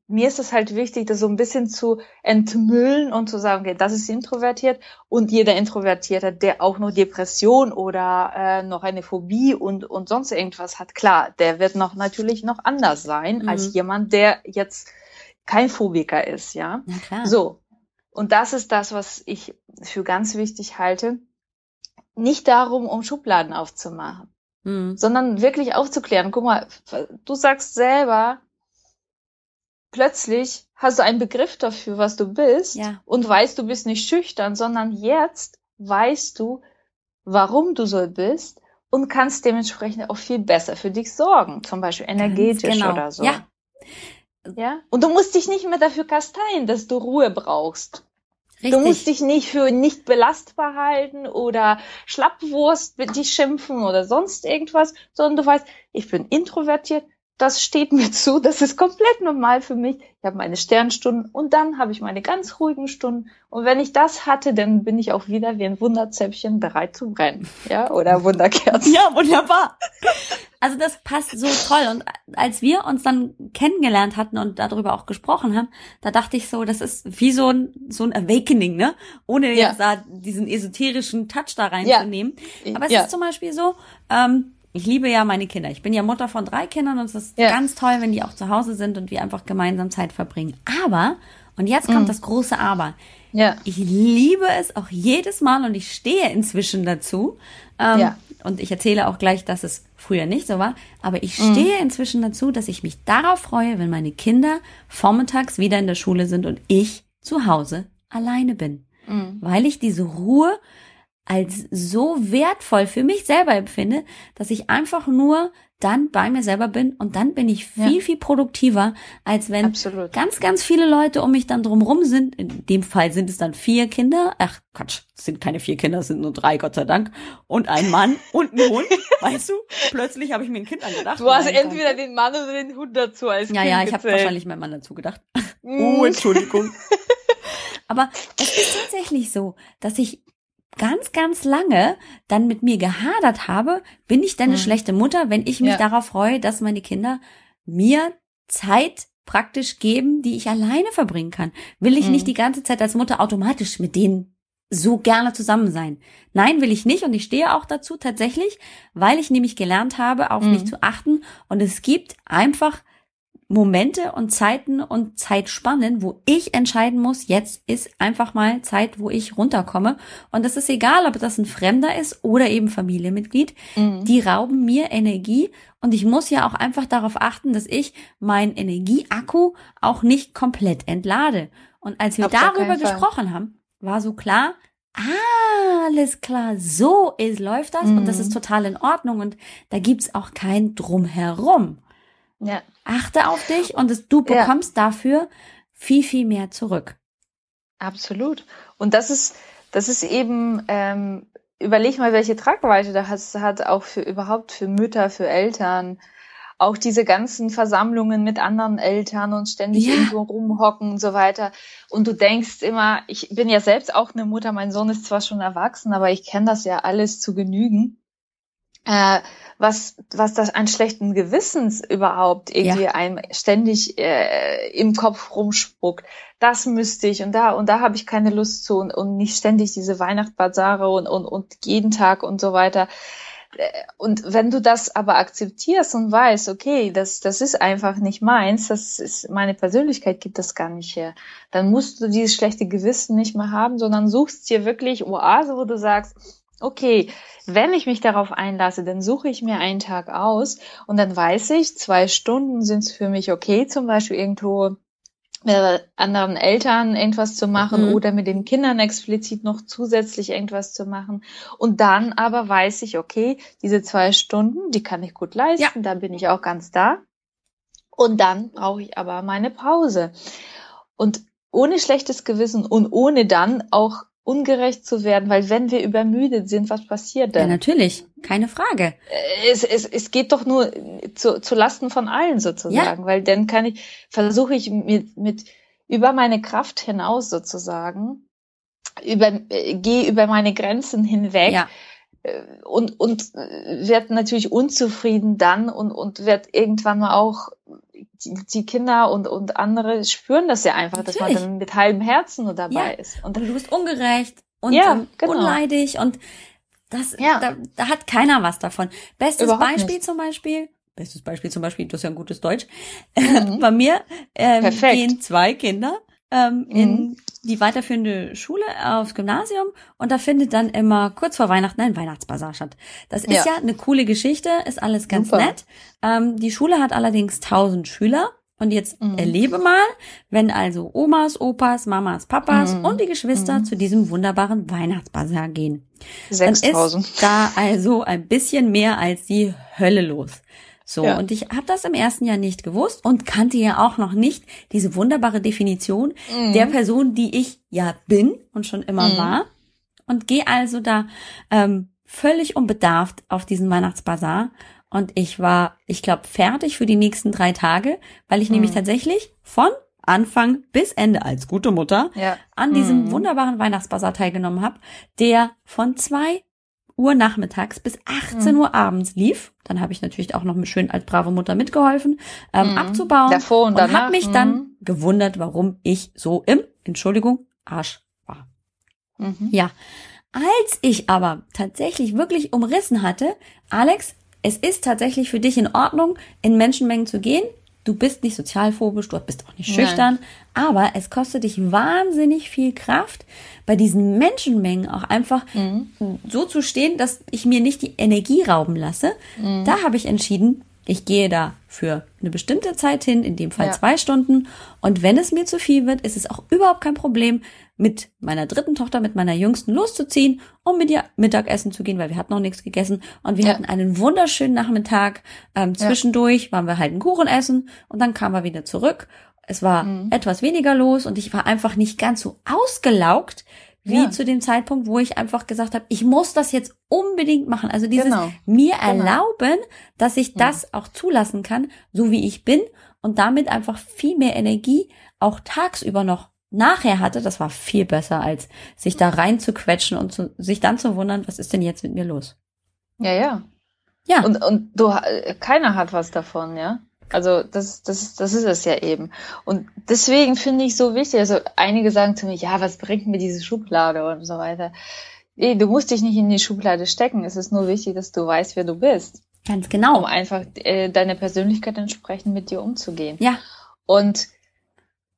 mir ist es halt wichtig, das so ein bisschen zu entmüllen und zu sagen, okay, das ist introvertiert und jeder Introvertierte, der auch noch Depression oder äh, noch eine Phobie und, und sonst irgendwas hat, klar, der wird noch natürlich noch anders sein mhm. als jemand, der jetzt kein Phobiker ist, ja. Na klar. So. Und das ist das, was ich für ganz wichtig halte. Nicht darum, um Schubladen aufzumachen, mhm. sondern wirklich aufzuklären. Guck mal, du sagst selber, plötzlich hast du einen Begriff dafür, was du bist ja. und weißt, du bist nicht schüchtern, sondern jetzt weißt du, warum du so bist und kannst dementsprechend auch viel besser für dich sorgen, zum Beispiel energetisch genau. oder so. Ja. Ja. Und du musst dich nicht mehr dafür kasteien, dass du Ruhe brauchst. Richtig. Du musst dich nicht für nicht belastbar halten oder Schlappwurst mit dich schimpfen oder sonst irgendwas, sondern du weißt, ich bin introvertiert, das steht mir zu, das ist komplett normal für mich. Ich habe meine Sternstunden und dann habe ich meine ganz ruhigen Stunden. Und wenn ich das hatte, dann bin ich auch wieder wie ein Wunderzäpfchen bereit zu brennen. Ja, oder Wunderkerzen. Ja, wunderbar. Also das passt so toll. Und als wir uns dann kennengelernt hatten und darüber auch gesprochen haben, da dachte ich so, das ist wie so ein, so ein Awakening, ne? Ohne ja. jetzt da diesen esoterischen Touch da reinzunehmen. Ja. Aber es ja. ist zum Beispiel so, ähm, ich liebe ja meine Kinder. Ich bin ja Mutter von drei Kindern und es ist ja. ganz toll, wenn die auch zu Hause sind und wir einfach gemeinsam Zeit verbringen. Aber, und jetzt kommt mhm. das große Aber. Ja. Ich liebe es auch jedes Mal und ich stehe inzwischen dazu. Ähm, ja. Und ich erzähle auch gleich, dass es früher nicht so war. Aber ich mhm. stehe mhm. inzwischen dazu, dass ich mich darauf freue, wenn meine Kinder vormittags wieder in der Schule sind und ich zu Hause alleine bin. Mhm. Weil ich diese Ruhe als so wertvoll für mich selber empfinde, dass ich einfach nur dann bei mir selber bin und dann bin ich viel, ja. viel produktiver, als wenn Absolut. ganz, ganz viele Leute um mich dann drumrum sind. In dem Fall sind es dann vier Kinder. Ach, Quatsch, es sind keine vier Kinder, es sind nur drei, Gott sei Dank. Und ein Mann und ein Hund. weißt du, plötzlich habe ich mir ein Kind angedacht. Du hast entweder den Mann oder den Hund dazu als ja, Kind Ja, ja, ich habe wahrscheinlich meinen Mann dazu gedacht. oh, Entschuldigung. Aber es ist tatsächlich so, dass ich ganz, ganz lange dann mit mir gehadert habe, bin ich denn eine mhm. schlechte Mutter, wenn ich mich ja. darauf freue, dass meine Kinder mir Zeit praktisch geben, die ich alleine verbringen kann. Will ich mhm. nicht die ganze Zeit als Mutter automatisch mit denen so gerne zusammen sein. Nein, will ich nicht und ich stehe auch dazu tatsächlich, weil ich nämlich gelernt habe, auf mhm. mich zu achten und es gibt einfach Momente und Zeiten und Zeitspannen, wo ich entscheiden muss, jetzt ist einfach mal Zeit, wo ich runterkomme. Und das ist egal, ob das ein Fremder ist oder eben Familienmitglied. Mhm. Die rauben mir Energie und ich muss ja auch einfach darauf achten, dass ich mein Energieakku auch nicht komplett entlade. Und als wir Auf darüber gesprochen haben, war so klar, ah, alles klar, so ist, läuft das mhm. und das ist total in Ordnung und da gibt's auch kein Drumherum. Ja. Achte auf dich und es, du bekommst ja. dafür viel, viel mehr zurück. Absolut. Und das ist, das ist eben, ähm, überleg mal, welche Tragweite das hat, auch für überhaupt für Mütter, für Eltern. Auch diese ganzen Versammlungen mit anderen Eltern und ständig ja. irgendwo rumhocken und so weiter. Und du denkst immer, ich bin ja selbst auch eine Mutter, mein Sohn ist zwar schon erwachsen, aber ich kenne das ja alles zu genügen. Äh, was, was das an schlechten Gewissens überhaupt irgendwie ja. einem ständig äh, im Kopf rumspuckt. Das müsste ich und da und da habe ich keine Lust zu und, und nicht ständig diese Weihnachtsbasare und, und, und jeden Tag und so weiter. Äh, und wenn du das aber akzeptierst und weißt, okay, das, das ist einfach nicht meins, das ist, meine Persönlichkeit gibt das gar nicht her, dann musst du dieses schlechte Gewissen nicht mehr haben, sondern suchst dir wirklich Oase, wo du sagst, okay, wenn ich mich darauf einlasse, dann suche ich mir einen Tag aus und dann weiß ich, zwei Stunden sind es für mich okay, zum Beispiel irgendwo mit anderen Eltern irgendwas zu machen mhm. oder mit den Kindern explizit noch zusätzlich irgendwas zu machen. Und dann aber weiß ich, okay, diese zwei Stunden, die kann ich gut leisten, ja. da bin ich auch ganz da. Und dann brauche ich aber meine Pause. Und ohne schlechtes Gewissen und ohne dann auch ungerecht zu werden, weil wenn wir übermüdet sind, was passiert denn? Ja, natürlich, keine Frage. Es, es, es geht doch nur zu, zu Lasten von allen sozusagen, ja. weil dann kann ich, versuche ich mit, mit über meine Kraft hinaus sozusagen, über, äh, gehe über meine Grenzen hinweg. Ja äh, und, und wird natürlich unzufrieden dann und, und wird irgendwann mal auch die, Kinder und, und andere spüren das ja einfach, natürlich. dass man dann mit halbem Herzen nur dabei ja. ist. Und, und, du bist ungerecht und ja, genau. unleidig und das, ja. da, da hat keiner was davon. Bestes Überhaupt Beispiel nicht. zum Beispiel, bestes Beispiel zum Beispiel, das ist ja ein gutes Deutsch. Mhm. Bei mir ähm, gehen zwei Kinder ähm, mhm. in die weiterführende Schule aufs Gymnasium und da findet dann immer kurz vor Weihnachten ein Weihnachtsbasar statt. Das ist ja, ja eine coole Geschichte, ist alles ganz Super. nett. Ähm, die Schule hat allerdings tausend Schüler und jetzt mhm. erlebe mal, wenn also Omas, Opas, Mamas, Papas mhm. und die Geschwister mhm. zu diesem wunderbaren Weihnachtsbasar gehen. 6000. Dann ist da also ein bisschen mehr als die Hölle los. So, ja. und ich habe das im ersten Jahr nicht gewusst und kannte ja auch noch nicht diese wunderbare Definition mhm. der Person, die ich ja bin und schon immer mhm. war. Und gehe also da ähm, völlig unbedarft auf diesen Weihnachtsbazar. Und ich war, ich glaube, fertig für die nächsten drei Tage, weil ich mhm. nämlich tatsächlich von Anfang bis Ende als gute Mutter ja. an diesem mhm. wunderbaren Weihnachtsbazar teilgenommen habe, der von zwei Uhr nachmittags bis 18 mhm. Uhr abends lief. Dann habe ich natürlich auch noch schön als brave Mutter mitgeholfen, ähm, mhm. abzubauen. Davor und, und habe mich mhm. dann gewundert, warum ich so im, Entschuldigung, Arsch war. Mhm. Ja. Als ich aber tatsächlich wirklich umrissen hatte, Alex, es ist tatsächlich für dich in Ordnung, in Menschenmengen zu gehen du bist nicht sozialphobisch, du bist auch nicht schüchtern, Nein. aber es kostet dich wahnsinnig viel Kraft, bei diesen Menschenmengen auch einfach mhm. so zu stehen, dass ich mir nicht die Energie rauben lasse. Mhm. Da habe ich entschieden, ich gehe da für eine bestimmte Zeit hin, in dem Fall ja. zwei Stunden. Und wenn es mir zu viel wird, ist es auch überhaupt kein Problem, mit meiner dritten Tochter, mit meiner jüngsten loszuziehen, um mit ihr Mittagessen zu gehen, weil wir hatten noch nichts gegessen. Und wir ja. hatten einen wunderschönen Nachmittag. Ähm, zwischendurch ja. waren wir halt einen Kuchen essen und dann kamen wir wieder zurück. Es war mhm. etwas weniger los und ich war einfach nicht ganz so ausgelaugt, wie ja. zu dem Zeitpunkt, wo ich einfach gesagt habe, ich muss das jetzt unbedingt machen. Also dieses genau. mir genau. erlauben, dass ich das auch zulassen kann, so wie ich bin und damit einfach viel mehr Energie auch tagsüber noch nachher hatte, das war viel besser, als sich da rein zu quetschen und zu, sich dann zu wundern, was ist denn jetzt mit mir los? Ja, ja. Ja. Und, und du, keiner hat was davon, ja. Also das, das, das ist es ja eben. Und deswegen finde ich so wichtig, also einige sagen zu mir, ja, was bringt mir diese Schublade und so weiter. Nee, du musst dich nicht in die Schublade stecken. Es ist nur wichtig, dass du weißt, wer du bist. Ganz genau. Um einfach äh, deine Persönlichkeit entsprechend mit dir umzugehen. Ja. Und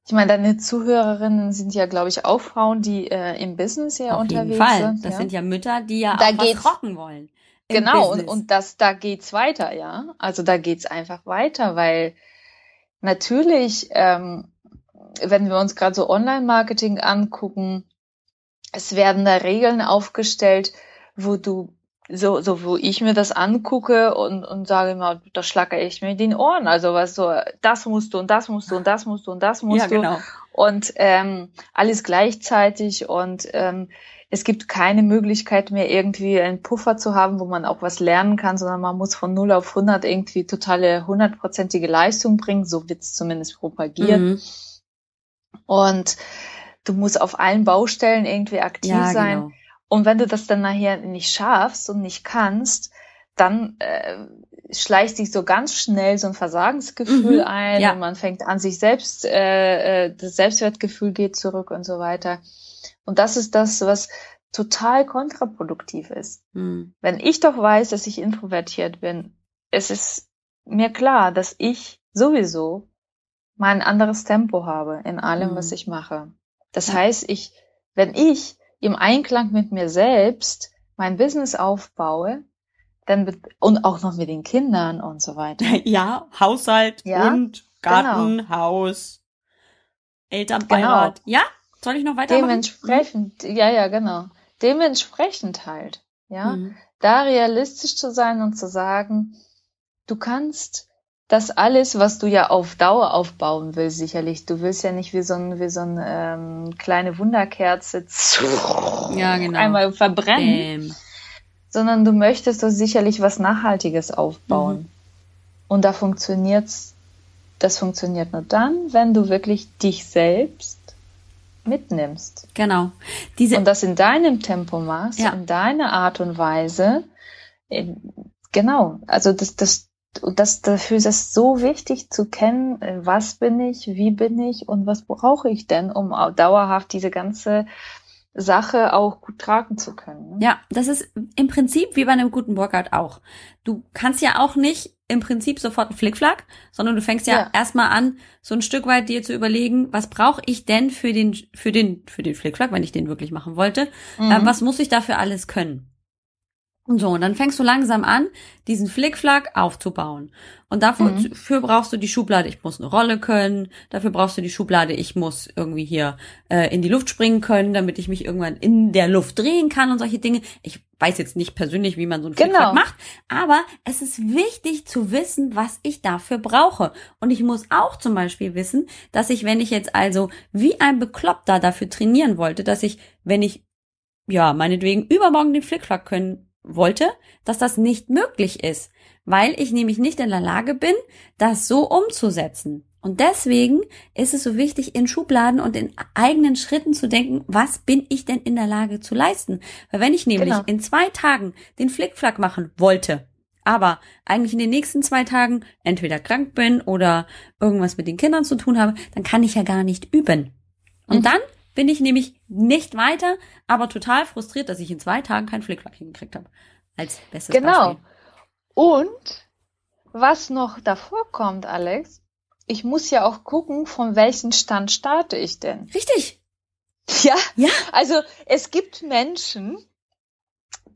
ich meine, deine Zuhörerinnen sind ja, glaube ich, auch Frauen, die äh, im Business ja Auf unterwegs jeden Fall. sind. Das ja? sind ja Mütter, die ja da auch was rocken wollen. Genau, und, und das, da geht's weiter, ja. Also da geht's einfach weiter, weil natürlich, ähm, wenn wir uns gerade so Online-Marketing angucken, es werden da Regeln aufgestellt, wo du so, so wo ich mir das angucke und, und sage immer, da schlacke ich mir den Ohren. Also was so, das musst du und das musst du und das musst du und das musst ja, du. Genau. Und ähm, alles gleichzeitig und ähm, es gibt keine Möglichkeit mehr, irgendwie einen Puffer zu haben, wo man auch was lernen kann, sondern man muss von 0 auf 100 irgendwie totale hundertprozentige Leistung bringen. So wird's zumindest propagiert. Mhm. Und du musst auf allen Baustellen irgendwie aktiv ja, sein. Genau. Und wenn du das dann nachher nicht schaffst und nicht kannst, dann äh, schleicht sich so ganz schnell so ein Versagensgefühl mhm, ein ja. und man fängt an, sich selbst, äh, äh, das Selbstwertgefühl geht zurück und so weiter. Und das ist das, was total kontraproduktiv ist. Mhm. Wenn ich doch weiß, dass ich introvertiert bin, es ist mir klar, dass ich sowieso mein anderes Tempo habe in allem, mhm. was ich mache. Das ja. heißt, ich, wenn ich im Einklang mit mir selbst mein Business aufbaue, dann und auch noch mit den Kindern und so weiter. Ja, Haushalt ja, und Garten, genau. Haus, Elternbeirat. Genau. Ja, soll ich noch weitermachen? Dementsprechend, ja, ja, genau. Dementsprechend halt, ja, mhm. da realistisch zu sein und zu sagen, du kannst das alles, was du ja auf Dauer aufbauen willst, sicherlich. Du willst ja nicht wie so ein, wie so ein ähm, kleine Wunderkerze ja, genau. einmal verbrennen, Bam. Sondern du möchtest doch sicherlich was Nachhaltiges aufbauen. Mhm. Und da funktioniert's, das funktioniert nur dann, wenn du wirklich dich selbst mitnimmst. Genau. Diese und das in deinem Tempo machst, Ja. in deiner Art und Weise. Genau. Also das, das, das, dafür ist es so wichtig zu kennen, äh, was bin ich, wie bin ich und was brauche ich denn, um au- dauerhaft diese ganze Sache auch gut tragen zu können. ne? Ja, das ist im Prinzip wie bei einem guten Workout auch. Du kannst ja auch nicht im Prinzip sofort einen Flickflack, sondern du fängst ja, Ja. erstmal an, so ein Stück weit dir zu überlegen, was brauche ich denn für den, für den, für den Flickflack, wenn ich den wirklich machen wollte, Mhm. äh, was muss ich dafür alles können? Und so, und dann fängst du langsam an, diesen Flickflack aufzubauen. Und dafür Mhm. brauchst du die Schublade, ich muss eine Rolle können, dafür brauchst du die Schublade, ich muss irgendwie hier äh, in die Luft springen können, damit ich mich irgendwann in der Luft drehen kann und solche Dinge. Ich weiß jetzt nicht persönlich, wie man so einen Genau. Flickflack macht, aber es ist wichtig zu wissen, was ich dafür brauche. Und ich muss auch zum Beispiel wissen, dass ich, wenn ich jetzt also wie ein Bekloppter dafür trainieren wollte, dass ich, wenn ich ja, meinetwegen übermorgen den Flickflack können wollte, dass das nicht möglich ist, weil ich nämlich nicht in der Lage bin, das so umzusetzen. Und deswegen ist es so wichtig, in Schubladen und in eigenen Schritten zu denken, was bin ich denn in der Lage zu leisten? Weil wenn ich nämlich Genau. in zwei Tagen den Flickflack machen wollte, aber eigentlich in den nächsten zwei Tagen entweder krank bin oder irgendwas mit den Kindern zu tun habe, dann kann ich ja gar nicht üben. Und Mhm. dann bin ich nämlich nicht weiter, aber total frustriert, dass ich in zwei Tagen keinen Flickflack hingekriegt habe. Als bestes Genau. Beispiel. Und was noch davor kommt, Alex, ich muss ja auch gucken, von welchem Stand starte ich denn. Richtig. Ja, Ja. also es gibt Menschen,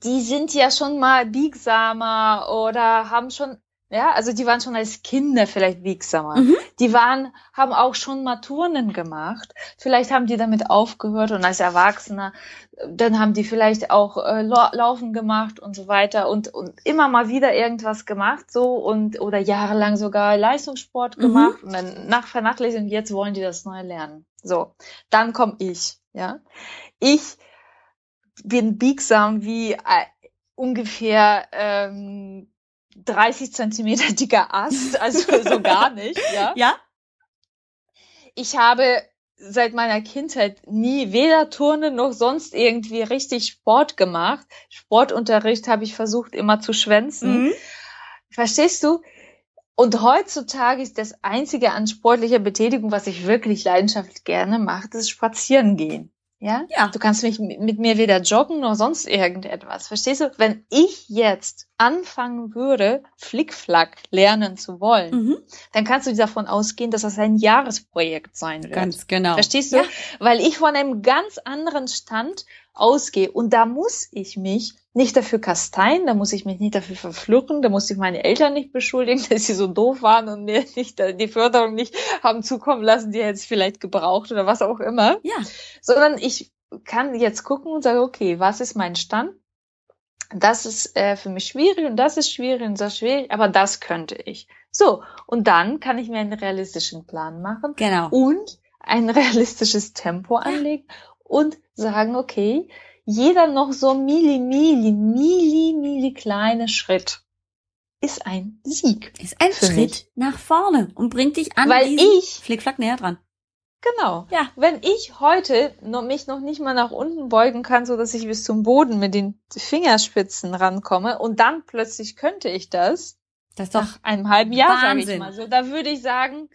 die sind ja schon mal biegsamer oder haben schon, ja, also die waren schon als Kinder vielleicht biegsamer. Mhm. Die waren, haben auch schon mal Turnen gemacht. Vielleicht haben die damit aufgehört und als Erwachsener, dann haben die vielleicht auch äh, Lau- Laufen gemacht und so weiter und, und immer mal wieder irgendwas gemacht, so und oder jahrelang sogar Leistungssport Mhm. gemacht und dann nach vernachlässigen, jetzt wollen die das neu lernen. So, dann komme ich, ja. Ich bin biegsam wie äh, ungefähr ähm, 30 Zentimeter dicker Ast, also so gar nicht, ja. Ja? Ich habe seit meiner Kindheit nie weder Turnen noch sonst irgendwie richtig Sport gemacht. Sportunterricht habe ich versucht immer zu schwänzen. Mhm. Verstehst du? Und heutzutage ist das einzige an sportlicher Betätigung, was ich wirklich leidenschaftlich gerne mache, das Spazieren gehen. Ja? Ja. Du kannst mich mit mir weder joggen noch sonst irgendetwas. Verstehst du? Wenn ich jetzt anfangen würde, Flickflack lernen zu wollen, Mhm. dann kannst du davon ausgehen, dass das ein Jahresprojekt sein wird. Ganz genau. Verstehst du? Ja. Weil ich von einem ganz anderen Stand ausgehe. Und da muss ich mich nicht dafür kasteien, da muss ich mich nicht dafür verfluchen, da muss ich meine Eltern nicht beschuldigen, dass sie so doof waren und mir nicht äh, die Förderung nicht haben zukommen lassen, die jetzt vielleicht gebraucht oder was auch immer. Ja. Sondern ich kann jetzt gucken und sagen, okay, was ist mein Stand? Das ist äh, für mich schwierig und das ist schwierig und das ist schwierig, aber das könnte ich. So, und dann kann ich mir einen realistischen Plan machen Genau. und ein realistisches Tempo anlegen und sagen, okay, jeder noch so milli, milli, milli, milli kleine Schritt ist ein Sieg. Ist ein Schritt mich. nach vorne und bringt dich an Weil ich, Flickflack näher dran. genau, Ja. wenn ich heute noch, mich noch nicht mal nach unten beugen kann, so dass ich bis zum Boden mit den Fingerspitzen rankomme und dann plötzlich könnte ich das, Das ist doch nach einem halben Jahr, sage ich Wahnsinn. mal so, da würde ich sagen,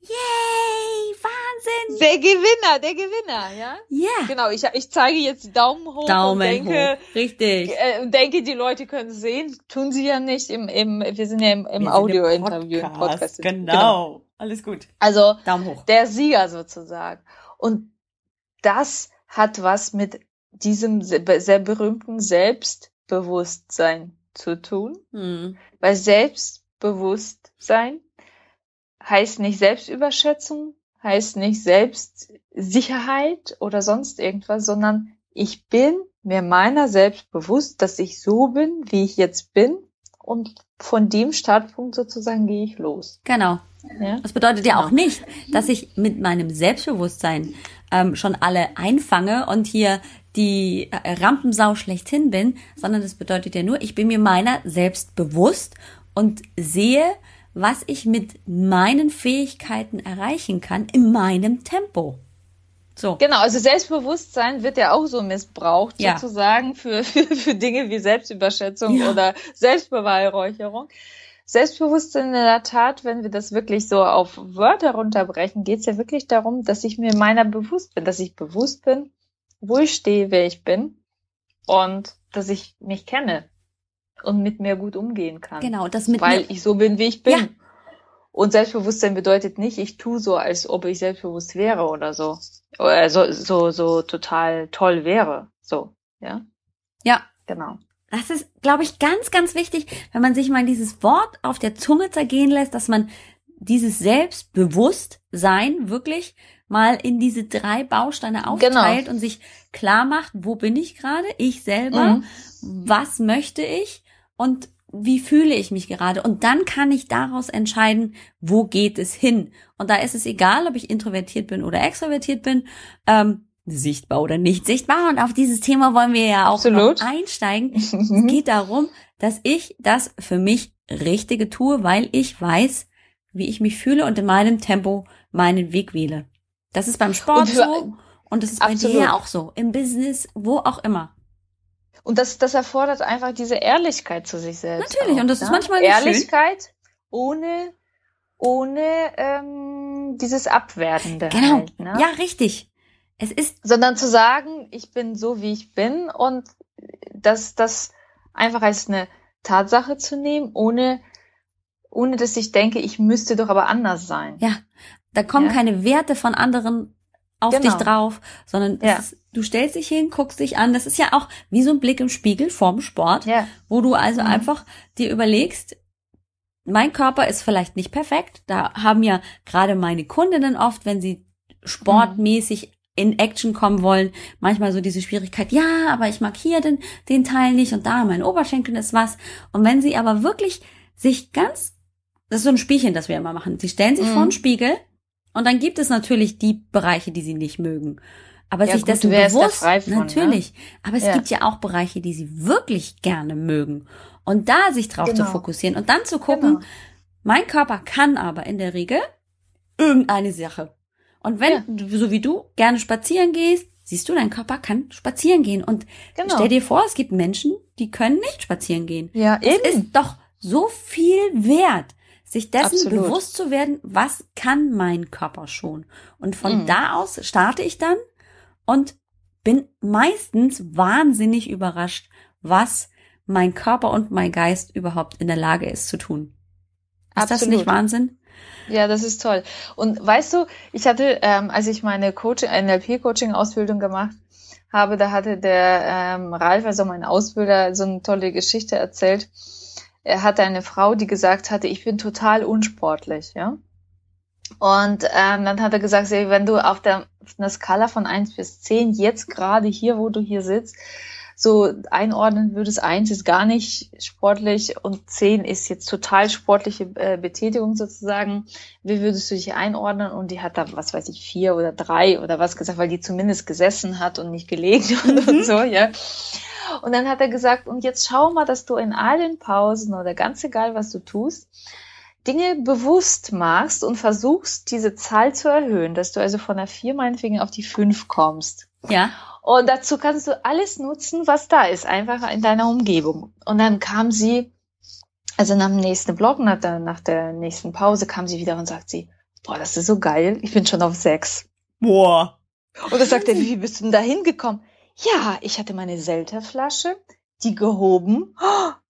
Yay! Wahnsinn! der Gewinner, der Gewinner, ja? Ja. Genau, ich, ich zeige jetzt Daumen hoch Daumen und denke, hoch. Richtig. äh, denke, die Leute können es sehen. Tun sie ja nicht im, im wir sind ja im, im Audio-Interview, im Podcast. Genau. Alles gut. Also Daumen hoch. der Sieger sozusagen. Und das hat was mit diesem sehr, sehr berühmten Selbstbewusstsein zu tun. Hm. Weil Selbstbewusstsein heißt nicht Selbstüberschätzung, heißt nicht Selbstsicherheit oder sonst irgendwas, sondern ich bin mir meiner selbst bewusst, dass ich so bin, wie ich jetzt bin und von dem Startpunkt sozusagen gehe ich los. Genau. Ja? Das bedeutet ja Genau. auch nicht, dass ich mit meinem Selbstbewusstsein ähm, schon alle einfange und hier die äh, Rampensau schlechthin bin, sondern das bedeutet ja nur, ich bin mir meiner selbst bewusst und sehe, was ich mit meinen Fähigkeiten erreichen kann in meinem Tempo. So. Genau, also Selbstbewusstsein wird ja auch so missbraucht, Ja. sozusagen, für, für, für Dinge wie Selbstüberschätzung Ja. oder Selbstbeweihräucherung. Selbstbewusstsein in der Tat, wenn wir das wirklich so auf Wörter runterbrechen, geht es ja wirklich darum, dass ich mir meiner bewusst bin, dass ich bewusst bin, wo ich stehe, wer ich bin und dass ich mich kenne und mit mir gut umgehen kann. Genau, das mit weil mir, ich so bin, wie ich bin. Ja. Und Selbstbewusstsein bedeutet nicht, ich tue so, als ob ich selbstbewusst wäre oder so. Oder so, so, so total toll wäre. So, ja. ja, Genau. Das ist, glaube ich, ganz, ganz wichtig, wenn man sich mal dieses Wort auf der Zunge zergehen lässt, dass man dieses Selbstbewusstsein wirklich mal in diese drei Bausteine aufteilt und sich klar macht, wo bin ich gerade, ich selber, Mhm. was möchte ich und wie fühle ich mich gerade? Und dann kann ich daraus entscheiden, wo geht es hin? Und da ist es egal, ob ich introvertiert bin oder extrovertiert bin, ähm, sichtbar oder nicht sichtbar. Und auf dieses Thema wollen wir ja auch einsteigen. Es geht darum, dass ich das für mich Richtige tue, weil ich weiß, wie ich mich fühle und in meinem Tempo meinen Weg wähle. Das ist beim Sport Und so und das ist bei Absolut. dir auch so. Im Business, wo auch immer. Und das, das erfordert einfach diese Ehrlichkeit zu sich selbst. Natürlich, auch, und das ist ne? manchmal nicht schön. Ehrlichkeit ohne, ohne ähm, dieses Abwertende. Genau. Halt, ne? Ja, richtig. Es ist, sondern zu sagen, ich bin so, wie ich bin und das, das einfach als eine Tatsache zu nehmen, ohne, ohne dass ich denke, ich müsste doch aber anders sein. ja, da kommen Ja. keine Werte von anderen auf Genau. dich drauf, sondern Ja. ist, du stellst dich hin, guckst dich an. Das ist ja auch wie so ein Blick im Spiegel vorm Sport. Ja, wo du also Mhm. einfach dir überlegst, mein Körper ist vielleicht nicht perfekt. Da haben ja gerade meine Kundinnen oft, wenn sie sportmäßig in Action kommen wollen, manchmal so diese Schwierigkeit, ja, aber ich mag hier den, den Teil nicht und da mein Oberschenkel ist was. Und wenn sie aber wirklich sich ganz, das ist so ein Spielchen, das wir immer machen, sie stellen sich Mhm. vor den Spiegel und dann gibt es natürlich die Bereiche, die sie nicht mögen. Aber Ja, sich gut, dessen da bewusst, frei von, ne? natürlich. Aber es Ja. gibt ja auch Bereiche, die sie wirklich gerne mögen. Und da sich drauf zu Genau. fokussieren und dann zu gucken, Genau. mein Körper kann aber in der Regel irgendeine Sache. Und wenn, Ja. du, so wie du, gerne spazieren gehst, siehst du, dein Körper kann spazieren gehen. Und Genau. stell dir vor, es gibt Menschen, die können nicht spazieren gehen. Ja, Es eben. ist doch so viel wert, sich dessen Absolut. bewusst zu werden, was kann mein Körper schon. Und von Mhm. da aus starte ich dann und bin meistens wahnsinnig überrascht, was mein Körper und mein Geist überhaupt in der Lage ist zu tun. Ist das Absolut. nicht Wahnsinn? Ja, das ist toll. Und weißt du, ich hatte, ähm, als ich meine Coaching, NLP-Coaching-Ausbildung gemacht habe, da hatte der ähm, Ralf, also mein Ausbilder, so eine tolle Geschichte erzählt. Er hatte eine Frau, die gesagt hatte, ich bin total unsportlich, ja. Und ähm, dann hat er gesagt, wenn du auf der auf einer Skala von eins bis zehn jetzt gerade hier, wo du hier sitzt, so einordnen würdest, eins ist gar nicht sportlich und zehn ist jetzt total sportliche äh, Betätigung sozusagen. Wie würdest du dich einordnen? Und die hat da, was weiß ich, vier oder drei oder was gesagt, weil die zumindest gesessen hat und nicht gelegen und, und so, ja. Und dann hat er gesagt, und jetzt schau mal, dass du in all den Pausen oder ganz egal, was du tust, Dinge bewusst machst und versuchst, diese Zahl zu erhöhen, dass du also von der vier meinetwegen auf die fünf kommst. Ja. Und dazu kannst du alles nutzen, was da ist, einfach in deiner Umgebung. Und dann kam sie, also nach dem nächsten Block, nach der, nach der nächsten Pause, kam sie wieder und sagt sie, boah, das ist so geil, ich bin schon auf sechs. Boah. Und dann sagt er, wie bist du denn da hingekommen? Ja, ich hatte meine Selterflasche, die gehoben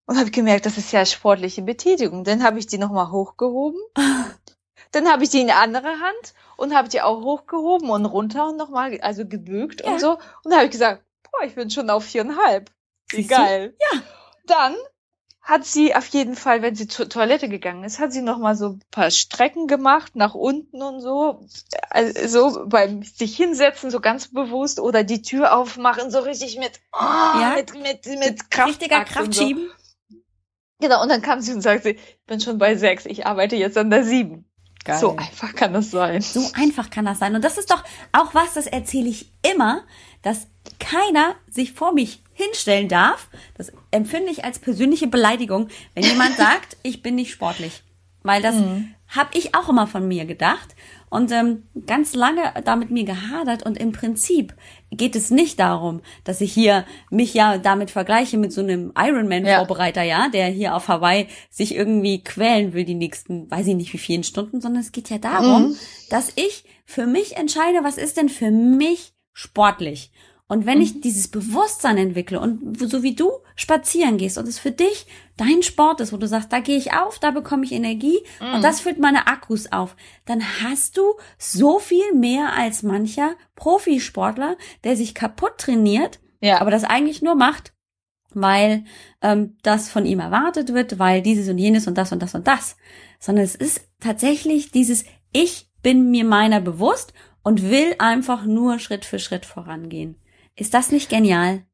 und habe gemerkt, das ist ja sportliche Betätigung. Dann habe ich die nochmal hochgehoben. Dann habe ich die in die andere Hand und habe die auch hochgehoben und runter und nochmal, also gebückt Ja. und so. Und dann habe ich gesagt, boah, ich bin schon auf viereinhalb. Wie geil. Ja. Dann hat sie auf jeden Fall, wenn sie zur Toilette gegangen ist, hat sie noch mal so ein paar Strecken gemacht nach unten und so, also so beim sich hinsetzen so ganz bewusst oder die Tür aufmachen so richtig mit oh, Ja. mit mit mit Kraft Richtiger und so. Kraftschieben. Genau und dann kam sie und sagte, ich bin schon bei sechs, ich arbeite jetzt an der sieben. Geil. So einfach kann das sein. So einfach kann das sein. Und das ist doch auch was, das erzähle ich immer, dass keiner sich vor mich hinstellen darf. Das empfinde ich als persönliche Beleidigung, wenn jemand sagt, ich bin nicht sportlich. Weil das Mhm. habe ich auch immer von mir gedacht. und ähm, ganz lange da mit mir gehadert und im Prinzip geht es nicht darum, dass ich hier mich ja damit vergleiche mit so einem Ironman-Vorbereiter, ja. ja, der hier auf Hawaii sich irgendwie quälen will die nächsten, weiß ich nicht wie vielen Stunden, sondern es geht ja darum, mhm. dass ich für mich entscheide, was ist denn für mich sportlich. Und wenn ich mhm. dieses Bewusstsein entwickle und so wie du spazieren gehst und es für dich dein Sport ist, wo du sagst, da gehe ich auf, da bekomme ich Energie mm. und das füllt meine Akkus auf, dann hast du so viel mehr als mancher Profisportler, der sich kaputt trainiert, ja. aber das eigentlich nur macht, weil ähm, das von ihm erwartet wird, weil dieses und jenes und das und das und das, sondern es ist tatsächlich dieses Ich bin mir meiner bewusst und will einfach nur Schritt für Schritt vorangehen. Ist das nicht genial?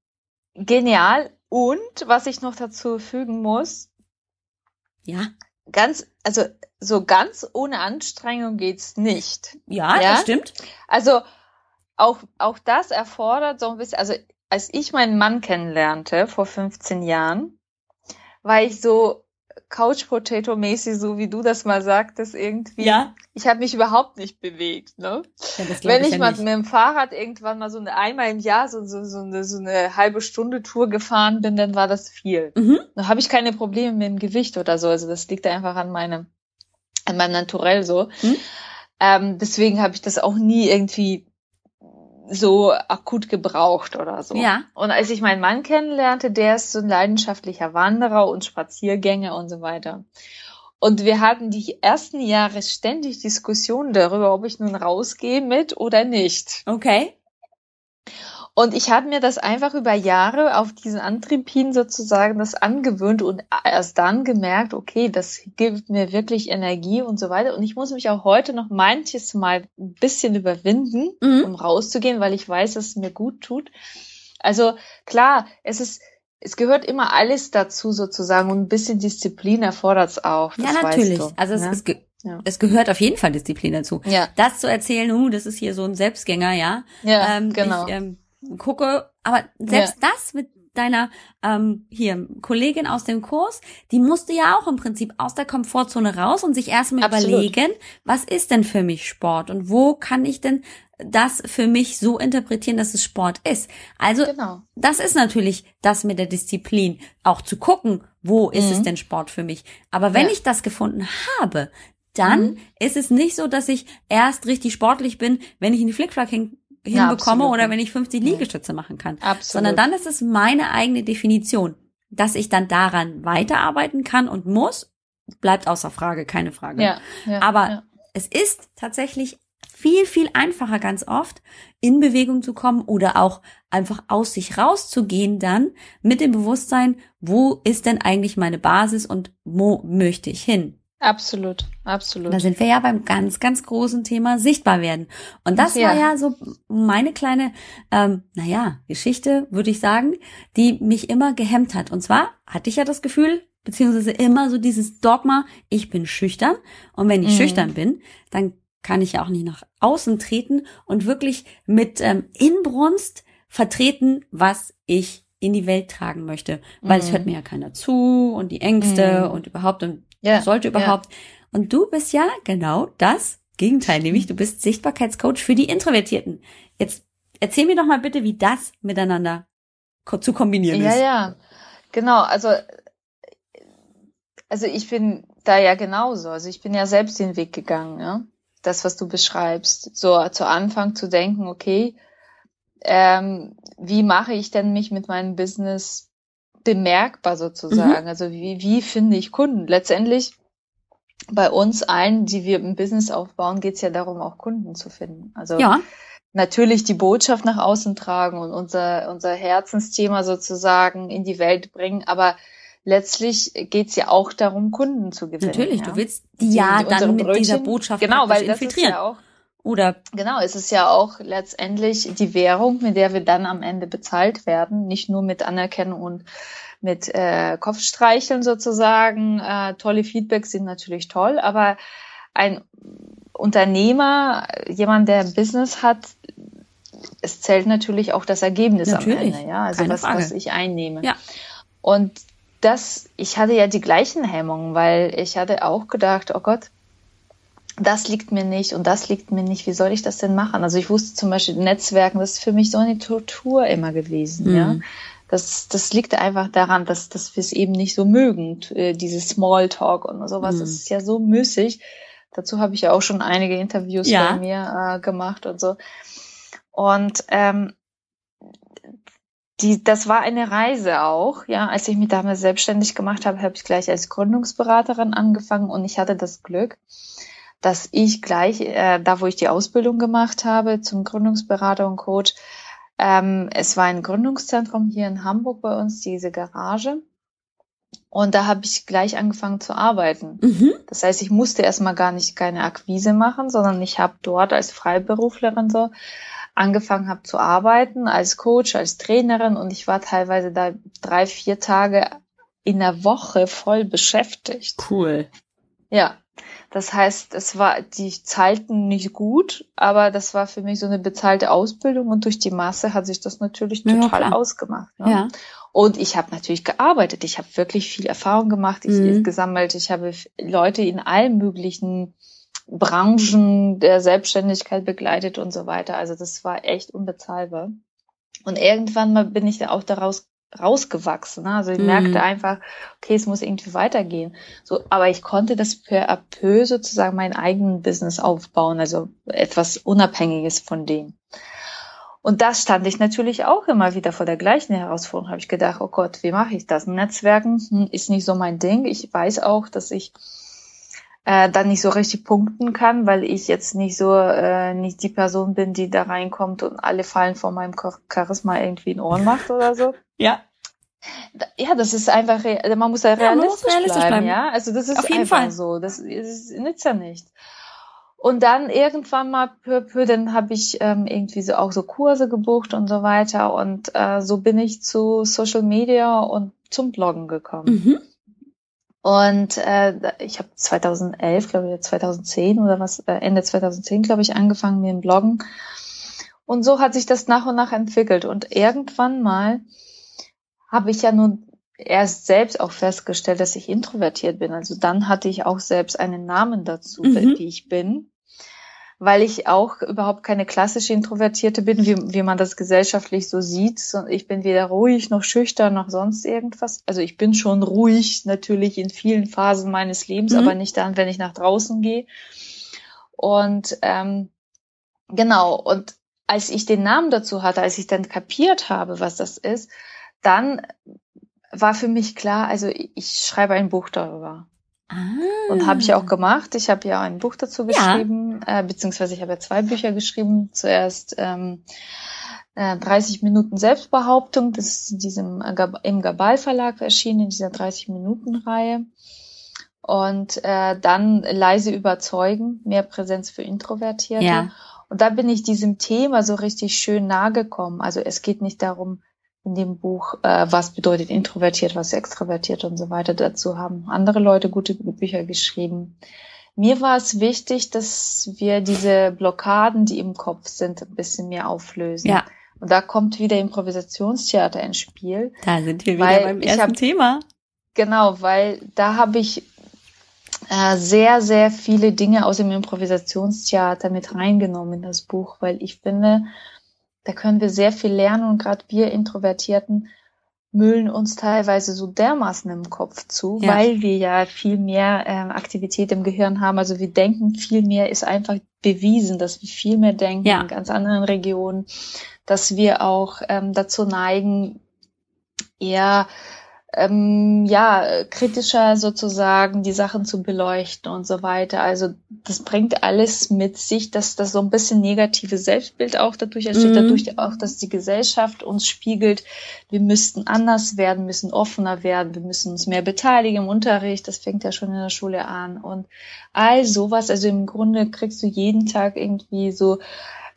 Genial. Und was ich noch dazu fügen muss. Ja. Ganz, also so ganz ohne Anstrengung geht's nicht. Ja, ja? das stimmt. Also auch, auch das erfordert so ein bisschen, also als ich meinen Mann kennenlernte vor 15 Jahren, war ich so Couch Potato mäßig, so wie du das mal sagtest, irgendwie. Ja. Ich habe mich überhaupt nicht bewegt, ne? Ja, Wenn ich, ich ja mal nicht. mit dem Fahrrad irgendwann mal so eine einmal im Jahr so, so, so, eine, so eine halbe Stunde Tour gefahren bin, dann war das viel. Mhm. Da habe ich keine Probleme mit dem Gewicht oder so. Also das liegt einfach an meinem, an meinem Naturell so. Mhm. Ähm, deswegen habe ich das auch nie irgendwie so akut gebraucht oder so. Ja. Und als ich meinen Mann kennenlernte, der ist so ein leidenschaftlicher Wanderer und Spaziergänger und so weiter. Und wir hatten die ersten Jahre ständig Diskussionen darüber, ob ich nun rausgehe mit oder nicht. Okay. Und ich habe mir das einfach über Jahre auf diesen Antrieb hin sozusagen das angewöhnt und erst dann gemerkt, okay, das gibt mir wirklich Energie und so weiter. Und ich muss mich auch heute noch manches Mal ein bisschen überwinden, mhm. um rauszugehen, weil ich weiß, dass es mir gut tut. Also klar, es ist, es gehört immer alles dazu sozusagen und ein bisschen Disziplin erfordert es auch. ja, natürlich. Du, also es, ne? es, ge ja. es gehört auf jeden Fall Disziplin dazu. Ja. Das zu erzählen, uh, das ist hier so ein Selbstgänger, ja. Ja, ähm, genau. Ich, ähm, gucke, aber selbst ja. das mit deiner ähm, hier Kollegin aus dem Kurs, die musste ja auch im Prinzip aus der Komfortzone raus und sich erstmal überlegen, was ist denn für mich Sport und wo kann ich denn das für mich so interpretieren, dass es Sport ist. Also genau. das ist natürlich das mit der Disziplin, auch zu gucken, wo ist mhm. es denn Sport für mich. Aber wenn ja. ich das gefunden habe, dann mhm. ist es nicht so, dass ich erst richtig sportlich bin, wenn ich in die Flickflack hinbekomme ja, oder wenn ich 50 Liegestütze machen kann. Absolut. Sondern dann ist es meine eigene Definition. Dass ich dann daran weiterarbeiten kann und muss, bleibt außer Frage, keine Frage. Ja, ja, Aber ja. es ist tatsächlich viel, viel einfacher ganz oft, in Bewegung zu kommen oder auch einfach aus sich rauszugehen dann mit dem Bewusstsein, wo ist denn eigentlich meine Basis und wo möchte ich hin? Absolut, absolut. Da sind wir ja beim ganz, ganz großen Thema sichtbar werden. Und das ja. war ja so meine kleine, ähm, naja, Geschichte, würde ich sagen, die mich immer gehemmt hat. Und zwar hatte ich ja das Gefühl, beziehungsweise immer so dieses Dogma, ich bin schüchtern. Und wenn ich mhm. schüchtern bin, dann kann ich ja auch nicht nach außen treten und wirklich mit ähm, Inbrunst vertreten, was ich in die Welt tragen möchte. Weil mhm. es hört mir ja keiner zu und die Ängste mhm. und überhaupt und ja, sollte überhaupt. Ja. Und du bist ja genau das Gegenteil, nämlich du bist Sichtbarkeitscoach für die Introvertierten. Jetzt erzähl mir doch mal bitte, wie das miteinander zu kombinieren ist. Ja, ja, genau. Also, also ich bin da ja genauso. Also ich bin ja selbst den Weg gegangen, ja. Das, was du beschreibst. So zu Anfang zu denken, okay, ähm, wie mache ich denn mich mit meinem Business bemerkbar sozusagen. Mhm. Also wie, wie finde ich Kunden? Letztendlich bei uns allen, die wir im Business aufbauen, geht es ja darum, auch Kunden zu finden. Also ja. natürlich die Botschaft nach außen tragen und unser, unser Herzensthema sozusagen in die Welt bringen, aber letztlich geht es ja auch darum, Kunden zu gewinnen. Natürlich, ja? du willst die, die ja dann mit Brötchen, dieser Botschaft genau, weil das infiltrieren. Ist ja auch, oder genau, es ist ja auch letztendlich die Währung, mit der wir dann am Ende bezahlt werden, nicht nur mit Anerkennung und mit äh, Kopfstreicheln sozusagen. Äh, tolle Feedbacks sind natürlich toll, aber ein Unternehmer, jemand, der Business hat, es zählt natürlich auch das Ergebnis natürlich, am Ende, ja, also was, was ich einnehme. Ja. Und das, ich hatte ja die gleichen Hemmungen, weil ich hatte auch gedacht, oh Gott, das liegt mir nicht und das liegt mir nicht. Wie soll ich das denn machen? Also ich wusste zum Beispiel Netzwerken, das ist für mich so eine Tortur immer gewesen, mhm. ja. Das, das liegt einfach daran, dass, dass wir es eben nicht so mögen, äh, dieses Smalltalk und sowas. Mhm. Das ist ja so müßig. Dazu habe ich ja auch schon einige Interviews ja. bei mir äh, gemacht und so. Und ähm, die, das war eine Reise auch. Ja, als ich mich damals selbstständig gemacht habe, habe ich gleich als Gründungsberaterin angefangen und ich hatte das Glück, dass ich gleich, äh, da wo ich die Ausbildung gemacht habe zum Gründungsberater und Coach, ähm, es war ein Gründungszentrum hier in Hamburg bei uns, diese Garage. Und da habe ich gleich angefangen zu arbeiten. Mhm. Das heißt, ich musste erstmal gar nicht keine Akquise machen, sondern ich habe dort als Freiberuflerin so angefangen habe zu arbeiten als Coach, als Trainerin und ich war teilweise da drei, vier Tage in der Woche voll beschäftigt. Cool. Ja. Das heißt, es war, die zahlten nicht gut, aber das war für mich so eine bezahlte Ausbildung und durch die Masse hat sich das natürlich total ja, ausgemacht. Ne? Ja. Und ich habe natürlich gearbeitet. Ich habe wirklich viel Erfahrung gemacht. Ich mhm. gesammelt. Ich habe Leute in allen möglichen Branchen der Selbstständigkeit begleitet und so weiter. Also das war echt unbezahlbar. Und irgendwann mal bin ich da auch daraus rausgewachsen. Ne? Also ich mhm. merkte einfach, okay, es muss irgendwie weitergehen. So, aber ich konnte das peu à peu sozusagen mein eigenen Business aufbauen, also etwas Unabhängiges von dem. Und das stand ich natürlich auch immer wieder vor der gleichen Herausforderung. Habe ich gedacht, oh Gott, wie mache ich das? Netzwerken hm, ist nicht so mein Ding. Ich weiß auch, dass ich äh, dann nicht so richtig punkten kann, weil ich jetzt nicht so äh, nicht die Person bin, die da reinkommt und alle fallen vor meinem Charisma irgendwie in Ohren macht oder so. Ja. Ja, das ist einfach, man muss ja realistisch, ja, realistisch bleiben, bleiben, ja. Also das ist Auf jeden einfach Fall. so. Das, das nützt ja nicht. Und dann irgendwann mal peu peu, dann habe ich ähm, irgendwie so auch so Kurse gebucht und so weiter. Und äh, so bin ich zu Social Media und zum Bloggen gekommen. Mhm. Und äh, ich habe 2011, glaube ich, 2010 oder was, äh, Ende 2010, glaube ich, angefangen mit dem Bloggen. Und so hat sich das nach und nach entwickelt. Und irgendwann mal habe ich ja nun erst selbst auch festgestellt, dass ich introvertiert bin. Also dann hatte ich auch selbst einen Namen dazu, mhm. wie ich bin weil ich auch überhaupt keine klassische Introvertierte bin, wie, wie man das gesellschaftlich so sieht. Ich bin weder ruhig noch schüchtern noch sonst irgendwas. Also ich bin schon ruhig natürlich in vielen Phasen meines Lebens, mhm. aber nicht dann, wenn ich nach draußen gehe. Und ähm, genau, und als ich den Namen dazu hatte, als ich dann kapiert habe, was das ist, dann war für mich klar, also ich schreibe ein Buch darüber. Ah. Und habe ich auch gemacht. Ich habe ja ein Buch dazu geschrieben, ja. äh, beziehungsweise ich habe ja zwei Bücher geschrieben. Zuerst ähm, äh, 30 Minuten Selbstbehauptung, das ist in diesem äh, im Gabal Verlag erschienen, in dieser 30 Minuten Reihe. Und äh, dann leise überzeugen, mehr Präsenz für Introvertierte. Ja. Und da bin ich diesem Thema so richtig schön nahe gekommen. Also es geht nicht darum, in dem Buch, äh, was bedeutet introvertiert, was extrovertiert und so weiter. Dazu haben andere Leute gute Bücher geschrieben. Mir war es wichtig, dass wir diese Blockaden, die im Kopf sind, ein bisschen mehr auflösen. Ja. Und da kommt wieder Improvisationstheater ins Spiel. Da sind wir wieder beim ersten hab, Thema. Genau, weil da habe ich äh, sehr, sehr viele Dinge aus dem Improvisationstheater mit reingenommen in das Buch, weil ich finde, da können wir sehr viel lernen und gerade wir Introvertierten müllen uns teilweise so dermaßen im Kopf zu, ja. weil wir ja viel mehr ähm, Aktivität im Gehirn haben. Also wir denken viel mehr, ist einfach bewiesen, dass wir viel mehr denken ja. in ganz anderen Regionen, dass wir auch ähm, dazu neigen, eher ähm, ja, kritischer sozusagen die Sachen zu beleuchten und so weiter. Also das bringt alles mit sich, dass das so ein bisschen negative Selbstbild auch dadurch entsteht, mhm. dadurch auch, dass die Gesellschaft uns spiegelt, wir müssten anders werden, müssen offener werden, wir müssen uns mehr beteiligen im Unterricht, das fängt ja schon in der Schule an und all sowas. Also im Grunde kriegst du jeden Tag irgendwie so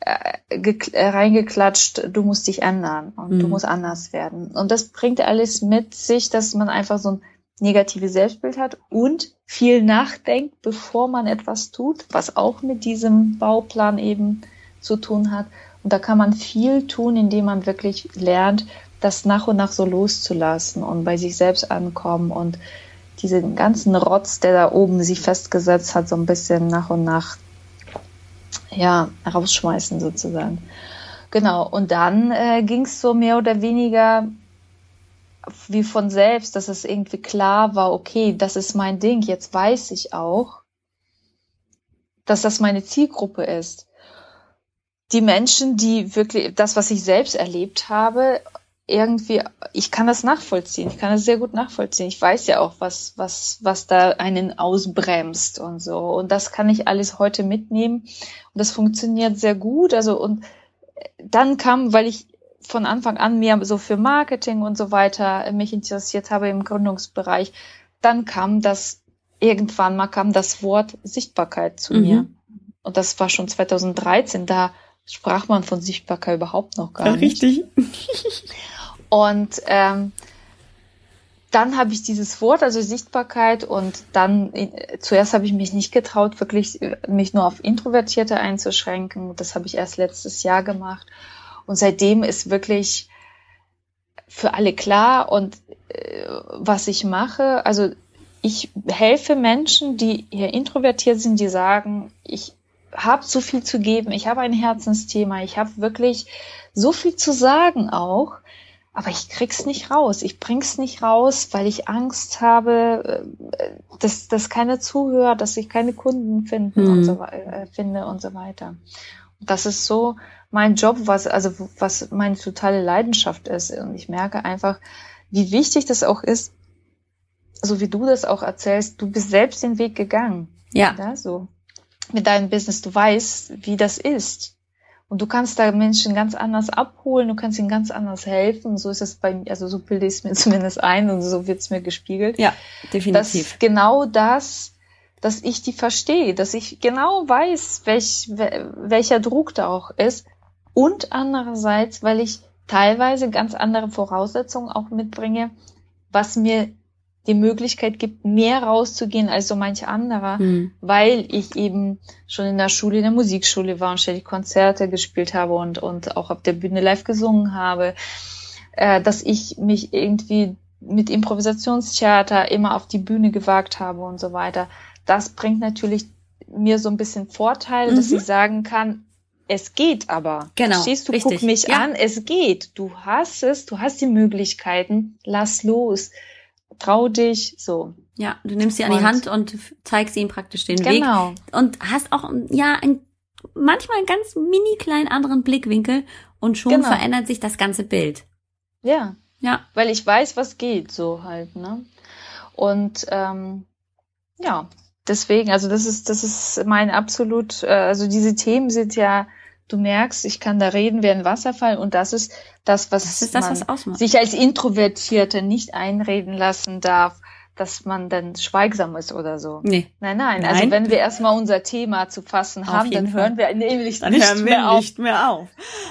äh, äh, reingeklatscht, du musst dich ändern und mhm. du musst anders werden. Und das bringt alles mit sich, dass man einfach so ein negatives Selbstbild hat und viel nachdenkt, bevor man etwas tut, was auch mit diesem Bauplan eben zu tun hat. Und da kann man viel tun, indem man wirklich lernt, das nach und nach so loszulassen und bei sich selbst ankommen und diesen ganzen Rotz, der da oben sich festgesetzt hat, so ein bisschen nach und nach ja, rausschmeißen sozusagen. Genau, und dann äh, ging es so mehr oder weniger wie von selbst, dass es irgendwie klar war, okay, das ist mein Ding, jetzt weiß ich auch, dass das meine Zielgruppe ist. Die Menschen, die wirklich das, was ich selbst erlebt habe, irgendwie, ich kann das nachvollziehen, ich kann das sehr gut nachvollziehen. Ich weiß ja auch, was, was, was da einen ausbremst und so. Und das kann ich alles heute mitnehmen. Und das funktioniert sehr gut. Also, und dann kam, weil ich von Anfang an mehr so für Marketing und so weiter mich interessiert habe im Gründungsbereich, dann kam das, irgendwann mal kam das Wort Sichtbarkeit zu mhm. mir. Und das war schon 2013, da sprach man von Sichtbarkeit überhaupt noch gar ja, nicht. Richtig. und ähm, dann habe ich dieses Wort, also Sichtbarkeit, und dann äh, zuerst habe ich mich nicht getraut, wirklich äh, mich nur auf Introvertierte einzuschränken. Das habe ich erst letztes Jahr gemacht. Und seitdem ist wirklich für alle klar und äh, was ich mache. Also ich helfe Menschen, die hier introvertiert sind, die sagen, ich habe so viel zu geben, ich habe ein Herzensthema, ich habe wirklich so viel zu sagen auch aber ich krieg's nicht raus. Ich bring's nicht raus, weil ich Angst habe, äh, dass, dass keine Zuhörer, dass ich keine Kunden finden mhm. und so, äh, finde und so weiter. Und das ist so mein Job, was, also, was meine totale Leidenschaft ist. Und ich merke einfach, wie wichtig das auch ist, so wie du das auch erzählst, du bist selbst den Weg gegangen. Ja. ja so. Mit deinem Business. Du weißt, wie das ist. Und du kannst da Menschen ganz anders abholen, du kannst ihnen ganz anders helfen. So ist es bei mir, also so bilde ich es mir zumindest ein und so wird es mir gespiegelt. Ja, definitiv. Dass genau das, dass ich die verstehe, dass ich genau weiß, welch, welcher Druck da auch ist. Und andererseits, weil ich teilweise ganz andere Voraussetzungen auch mitbringe, was mir die Möglichkeit gibt, mehr rauszugehen als so manch anderer, mhm. weil ich eben schon in der Schule, in der Musikschule war und ständig Konzerte gespielt habe und, und auch auf der Bühne live gesungen habe, äh, dass ich mich irgendwie mit Improvisationstheater immer auf die Bühne gewagt habe und so weiter. Das bringt natürlich mir so ein bisschen Vorteil, mhm. dass ich sagen kann, es geht aber. Genau. Stehst du, richtig. guck mich ja. an, es geht. Du hast es, du hast die Möglichkeiten, lass los trau dich, so. Ja, du nimmst sie an die Hand und zeigst ihnen praktisch den genau. Weg. Und hast auch, ja, ein, manchmal einen ganz mini kleinen anderen Blickwinkel und schon genau. verändert sich das ganze Bild. Ja. Ja. Weil ich weiß, was geht, so halt, ne? Und, ähm, ja, deswegen, also das ist, das ist mein absolut, äh, also diese Themen sind ja, du merkst, ich kann da reden wie ein Wasserfall und das ist das, was, das ist das, man was sich als Introvertierte nicht einreden lassen darf, dass man dann schweigsam ist oder so. Nee. Nein, nein. Also nein. Also wenn wir erstmal unser Thema zu fassen auf haben, dann Fall. hören wir nämlich dann nicht, hören wir mehr, nicht auf. mehr auf.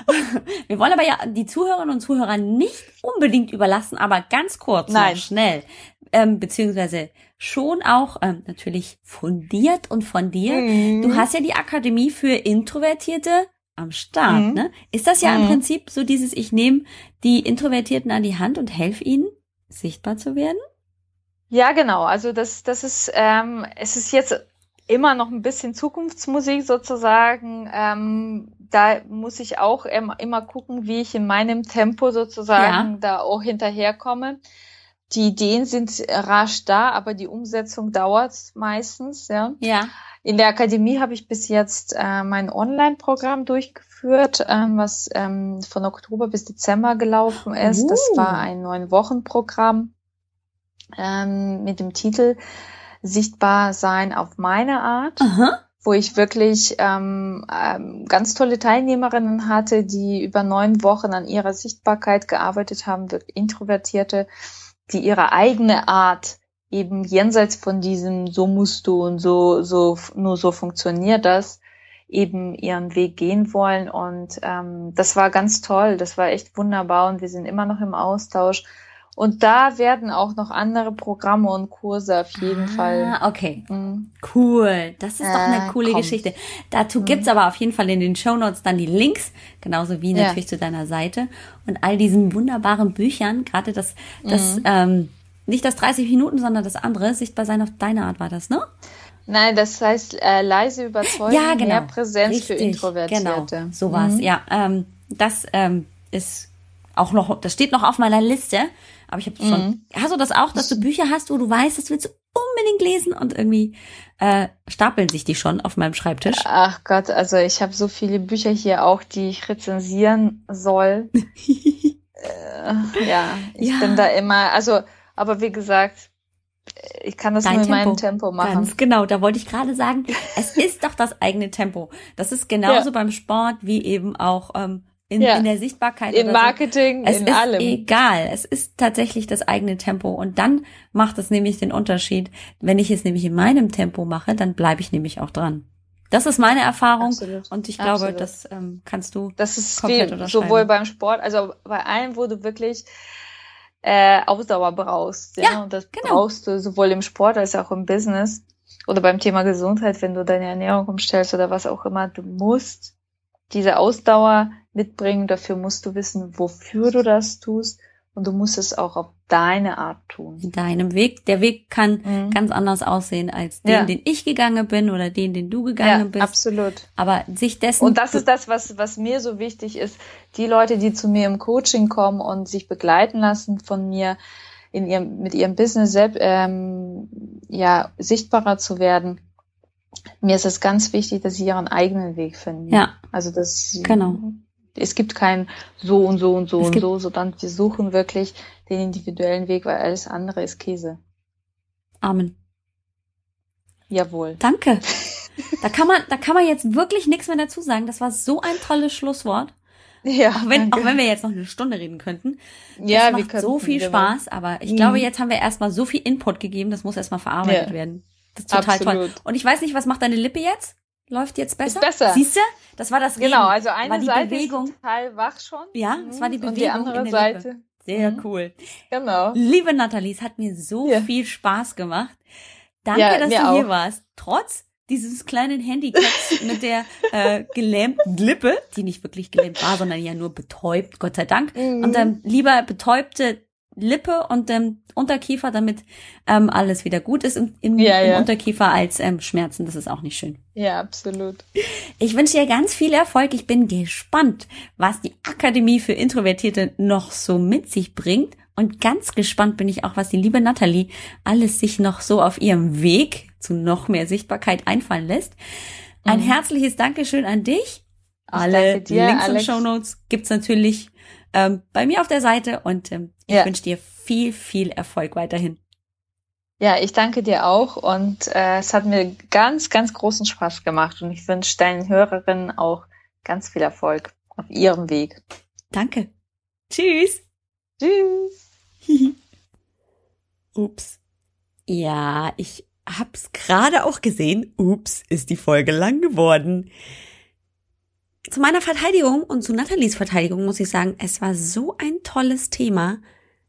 wir wollen aber ja die Zuhörerinnen und Zuhörer nicht unbedingt überlassen, aber ganz kurz, nein. schnell, ähm, beziehungsweise schon auch ähm, natürlich fundiert und von dir. Mhm. Du hast ja die Akademie für Introvertierte am Start, mhm. ne? Ist das ja mhm. im Prinzip so dieses, ich nehme die Introvertierten an die Hand und helfe ihnen, sichtbar zu werden? Ja, genau. Also das, das ist, ähm, es ist jetzt immer noch ein bisschen Zukunftsmusik sozusagen. Ähm, da muss ich auch immer, immer gucken, wie ich in meinem Tempo sozusagen ja. da auch hinterherkomme. Die Ideen sind rasch da, aber die Umsetzung dauert meistens, ja. Ja. In der Akademie habe ich bis jetzt äh, mein Online-Programm durchgeführt, ähm, was ähm, von Oktober bis Dezember gelaufen ist. Uh. Das war ein neun Wochen Programm ähm, mit dem Titel Sichtbar sein auf meine Art. Aha wo ich wirklich ähm, ähm, ganz tolle Teilnehmerinnen hatte, die über neun Wochen an ihrer Sichtbarkeit gearbeitet haben, introvertierte, die ihre eigene Art eben jenseits von diesem so musst du und so so nur so funktioniert das eben ihren Weg gehen wollen. Und ähm, das war ganz toll, das war echt wunderbar. Und wir sind immer noch im Austausch und da werden auch noch andere Programme und Kurse auf jeden ah, Fall. Okay. Mhm. Cool. Das ist äh, doch eine coole kommt. Geschichte. Dazu mhm. gibt's aber auf jeden Fall in den Show Notes dann die Links, genauso wie natürlich ja. zu deiner Seite und all diesen wunderbaren Büchern, gerade das, das, mhm. ähm, nicht das 30 Minuten, sondern das andere, sichtbar sein auf deine Art war das, ne? Nein, das heißt äh, leise überzeugen, Ja, genau. mehr Präsenz Richtig, für Introvertierte. Genau, so war's. Ja, ähm, das ähm, ist auch noch, das steht noch auf meiner Liste. Aber ich habe schon. Hast du das auch, dass du Bücher hast, wo du weißt, das willst du unbedingt lesen und irgendwie äh, stapeln sich die schon auf meinem Schreibtisch? Ach Gott, also ich habe so viele Bücher hier auch, die ich rezensieren soll. äh, ja, ich Ja. bin da immer, also, aber wie gesagt, ich kann das Dein nur in Tempo. meinem Tempo machen. Ganz genau, da wollte ich gerade sagen, es ist doch das eigene Tempo. Das ist genauso Ja. beim Sport wie eben auch ähm, in, Ja. in der Sichtbarkeit. Im oder so. Marketing, Es in ist allem. egal. Es ist tatsächlich das eigene Tempo. Und dann macht es nämlich den Unterschied. Wenn ich es nämlich in meinem Tempo mache, dann bleibe ich nämlich auch dran. Das ist meine Erfahrung. Absolut. Und ich glaube, Absolut. das ähm, kannst du. Das ist komplett unterschreiben. sowohl beim Sport, also bei allem, wo du wirklich äh, Ausdauer brauchst. Ja, Ja, und das genau. brauchst du sowohl im Sport als auch im Business oder beim Thema Gesundheit, wenn du deine Ernährung umstellst oder was auch immer. Du musst diese Ausdauer mitbringen. Dafür musst du wissen, wofür du das tust. Und du musst es auch auf deine Art tun. in deinem Weg. Der Weg kann Mhm. ganz anders aussehen als den, Ja. den ich gegangen bin oder den, den du gegangen Ja, bist. absolut. Aber sich dessen. Und das ist das, was, was mir so wichtig ist. Die Leute, die zu mir im Coaching kommen und sich begleiten lassen von mir in ihrem, mit ihrem Business selbst, ähm, ja, sichtbarer zu werden. Mir ist es ganz wichtig, dass sie ihren eigenen Weg finden. Ja. Also, dass sie, Genau. es gibt kein so und so und so Es und so, sondern wir suchen wirklich den individuellen Weg, weil alles andere ist Käse. Amen. Jawohl. Danke. Da kann man, da kann man jetzt wirklich nichts mehr dazu sagen. Das war so ein tolles Schlusswort. Ja, Auch wenn, danke. auch wenn wir jetzt noch eine Stunde reden könnten. ja, das macht so viel. Spaß, aber ich Mhm. glaube, jetzt haben wir erstmal so viel Input gegeben, das muss erstmal verarbeitet Ja. werden. Das ist total toll. Absolut. Und ich weiß nicht, was macht deine Lippe jetzt? Läuft jetzt besser? besser. Siehst du? Das war das Reden. Genau, also war eine die Seite Bewegung. ist total wach schon. Ja, es war die Mhm. Und die Bewegung andere der Lippe. Seite. Sehr Mhm. cool. Genau. Liebe Nathalie, es hat mir so Ja. viel Spaß gemacht. Danke, Ja, dass du hier auch. warst. Trotz dieses kleinen Handicaps mit der äh, gelähmten Lippe, die nicht wirklich gelähmt war, sondern ja nur betäubt, Gott sei Dank. Mhm. Und dann lieber betäubte Lippe und ähm, Unterkiefer, damit ähm, alles wieder gut ist im, im, Ja, im ja. Unterkiefer als ähm, Schmerzen. Das ist auch nicht schön. Ja, absolut. Ich wünsche dir ganz viel Erfolg. Ich bin gespannt, was die Akademie für Introvertierte noch so mit sich bringt. Und ganz gespannt bin ich auch, was die liebe Nathalie alles sich noch so auf ihrem Weg zu noch mehr Sichtbarkeit einfallen lässt. Ein Mhm. herzliches Dankeschön an dich. Alle dir, Links Alex. und Shownotes gibt's natürlich ähm, bei mir auf der Seite und ähm, ich Ja. wünsche dir viel, viel Erfolg weiterhin. Ja, ich danke dir auch und äh, es hat mir ganz, ganz großen Spaß gemacht und ich wünsche deinen Hörerinnen auch ganz viel Erfolg auf ihrem Weg. Danke. Tschüss. Tschüss. Ups. Ja, ich hab's gerade auch gesehen. Ups, ist die Folge lang geworden. Zu meiner Verteidigung und zu Nathalies Verteidigung muss ich sagen, es war so ein tolles Thema.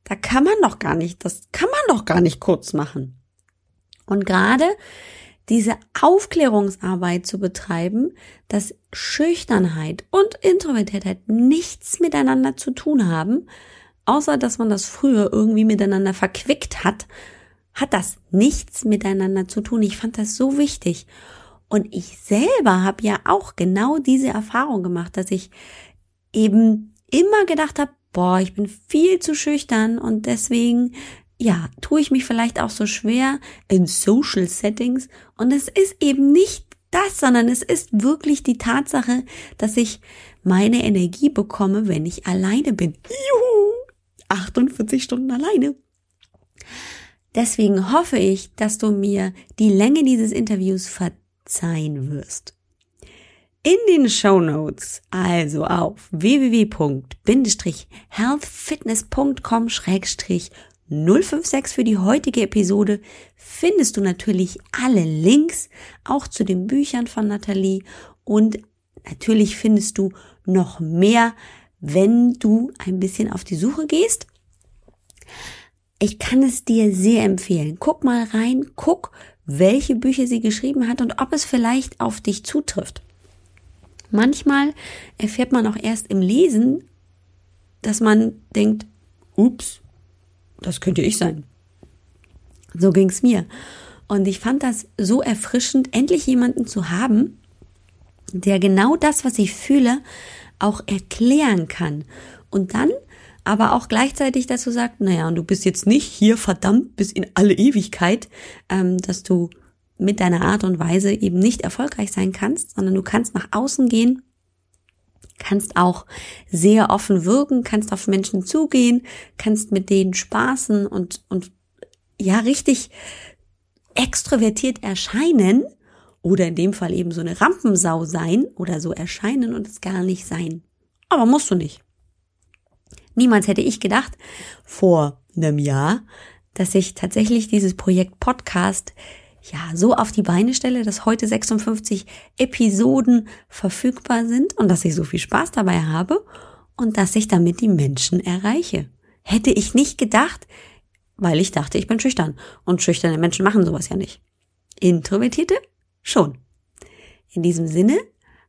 Da kann man doch gar nicht, das kann man doch gar nicht kurz machen. Und gerade diese Aufklärungsarbeit zu betreiben, dass Schüchternheit und Introvertiertheit nichts miteinander zu tun haben, außer dass man das früher irgendwie miteinander verquickt hat, hat das nichts miteinander zu tun. Ich fand das so wichtig. Und ich selber habe ja auch genau diese Erfahrung gemacht, dass ich eben immer gedacht habe, boah, ich bin viel zu schüchtern und deswegen, ja, tue ich mich vielleicht auch so schwer in Social Settings. Und es ist eben nicht das, sondern es ist wirklich die Tatsache, dass ich meine Energie bekomme, wenn ich alleine bin. Juhu! 48 Stunden alleine. Deswegen hoffe ich, dass du mir die Länge dieses Interviews verzeihen wirst. In den Show Notes, also auf www.healthfitness.com-056 für die heutige Episode, findest du natürlich alle Links, auch zu den Büchern von Nathalie und natürlich findest du noch mehr, wenn du ein bisschen auf die Suche gehst. Ich kann es dir sehr empfehlen. Guck mal rein, guck, welche Bücher sie geschrieben hat und ob es vielleicht auf dich zutrifft. Manchmal erfährt man auch erst im Lesen, dass man denkt, ups, das könnte ich sein. So ging's mir. Und ich fand das so erfrischend, endlich jemanden zu haben, der genau das, was ich fühle, auch erklären kann. Und dann aber auch gleichzeitig dazu sagt, naja, und du bist jetzt nicht hier verdammt bis in alle Ewigkeit, ähm, dass du mit deiner Art und Weise eben nicht erfolgreich sein kannst, sondern du kannst nach außen gehen, kannst auch sehr offen wirken, kannst auf Menschen zugehen, kannst mit denen spaßen und, und ja, richtig extrovertiert erscheinen oder in dem Fall eben so eine Rampensau sein oder so erscheinen und es gar nicht sein. Aber musst du nicht. Niemals hätte ich gedacht, vor einem Jahr, dass ich tatsächlich dieses Projekt Podcast ja so auf die Beine stelle, dass heute 56 Episoden verfügbar sind und dass ich so viel Spaß dabei habe und dass ich damit die Menschen erreiche. Hätte ich nicht gedacht, weil ich dachte, ich bin schüchtern und schüchterne Menschen machen sowas ja nicht. Introvertierte schon. In diesem Sinne,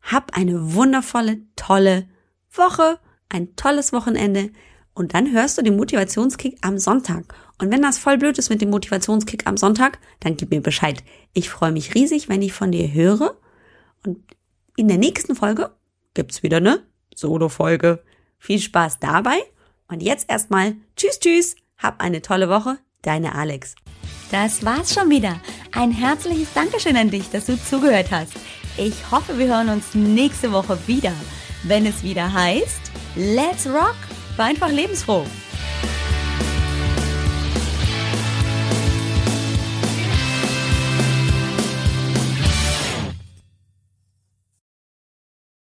hab eine wundervolle, tolle Woche, ein tolles Wochenende und dann hörst du den Motivationskick am Sonntag. Und wenn das voll blöd ist mit dem Motivationskick am Sonntag, dann gib mir Bescheid. Ich freue mich riesig, wenn ich von dir höre. Und in der nächsten Folge gibt's wieder eine Solo-Folge. Viel Spaß dabei. Und jetzt erstmal Tschüss, tschüss. Hab eine tolle Woche. Deine Alex. Das war's schon wieder. Ein herzliches Dankeschön an dich, dass du zugehört hast. Ich hoffe, wir hören uns nächste Woche wieder, wenn es wieder heißt Let's Rock, war einfach lebensfroh.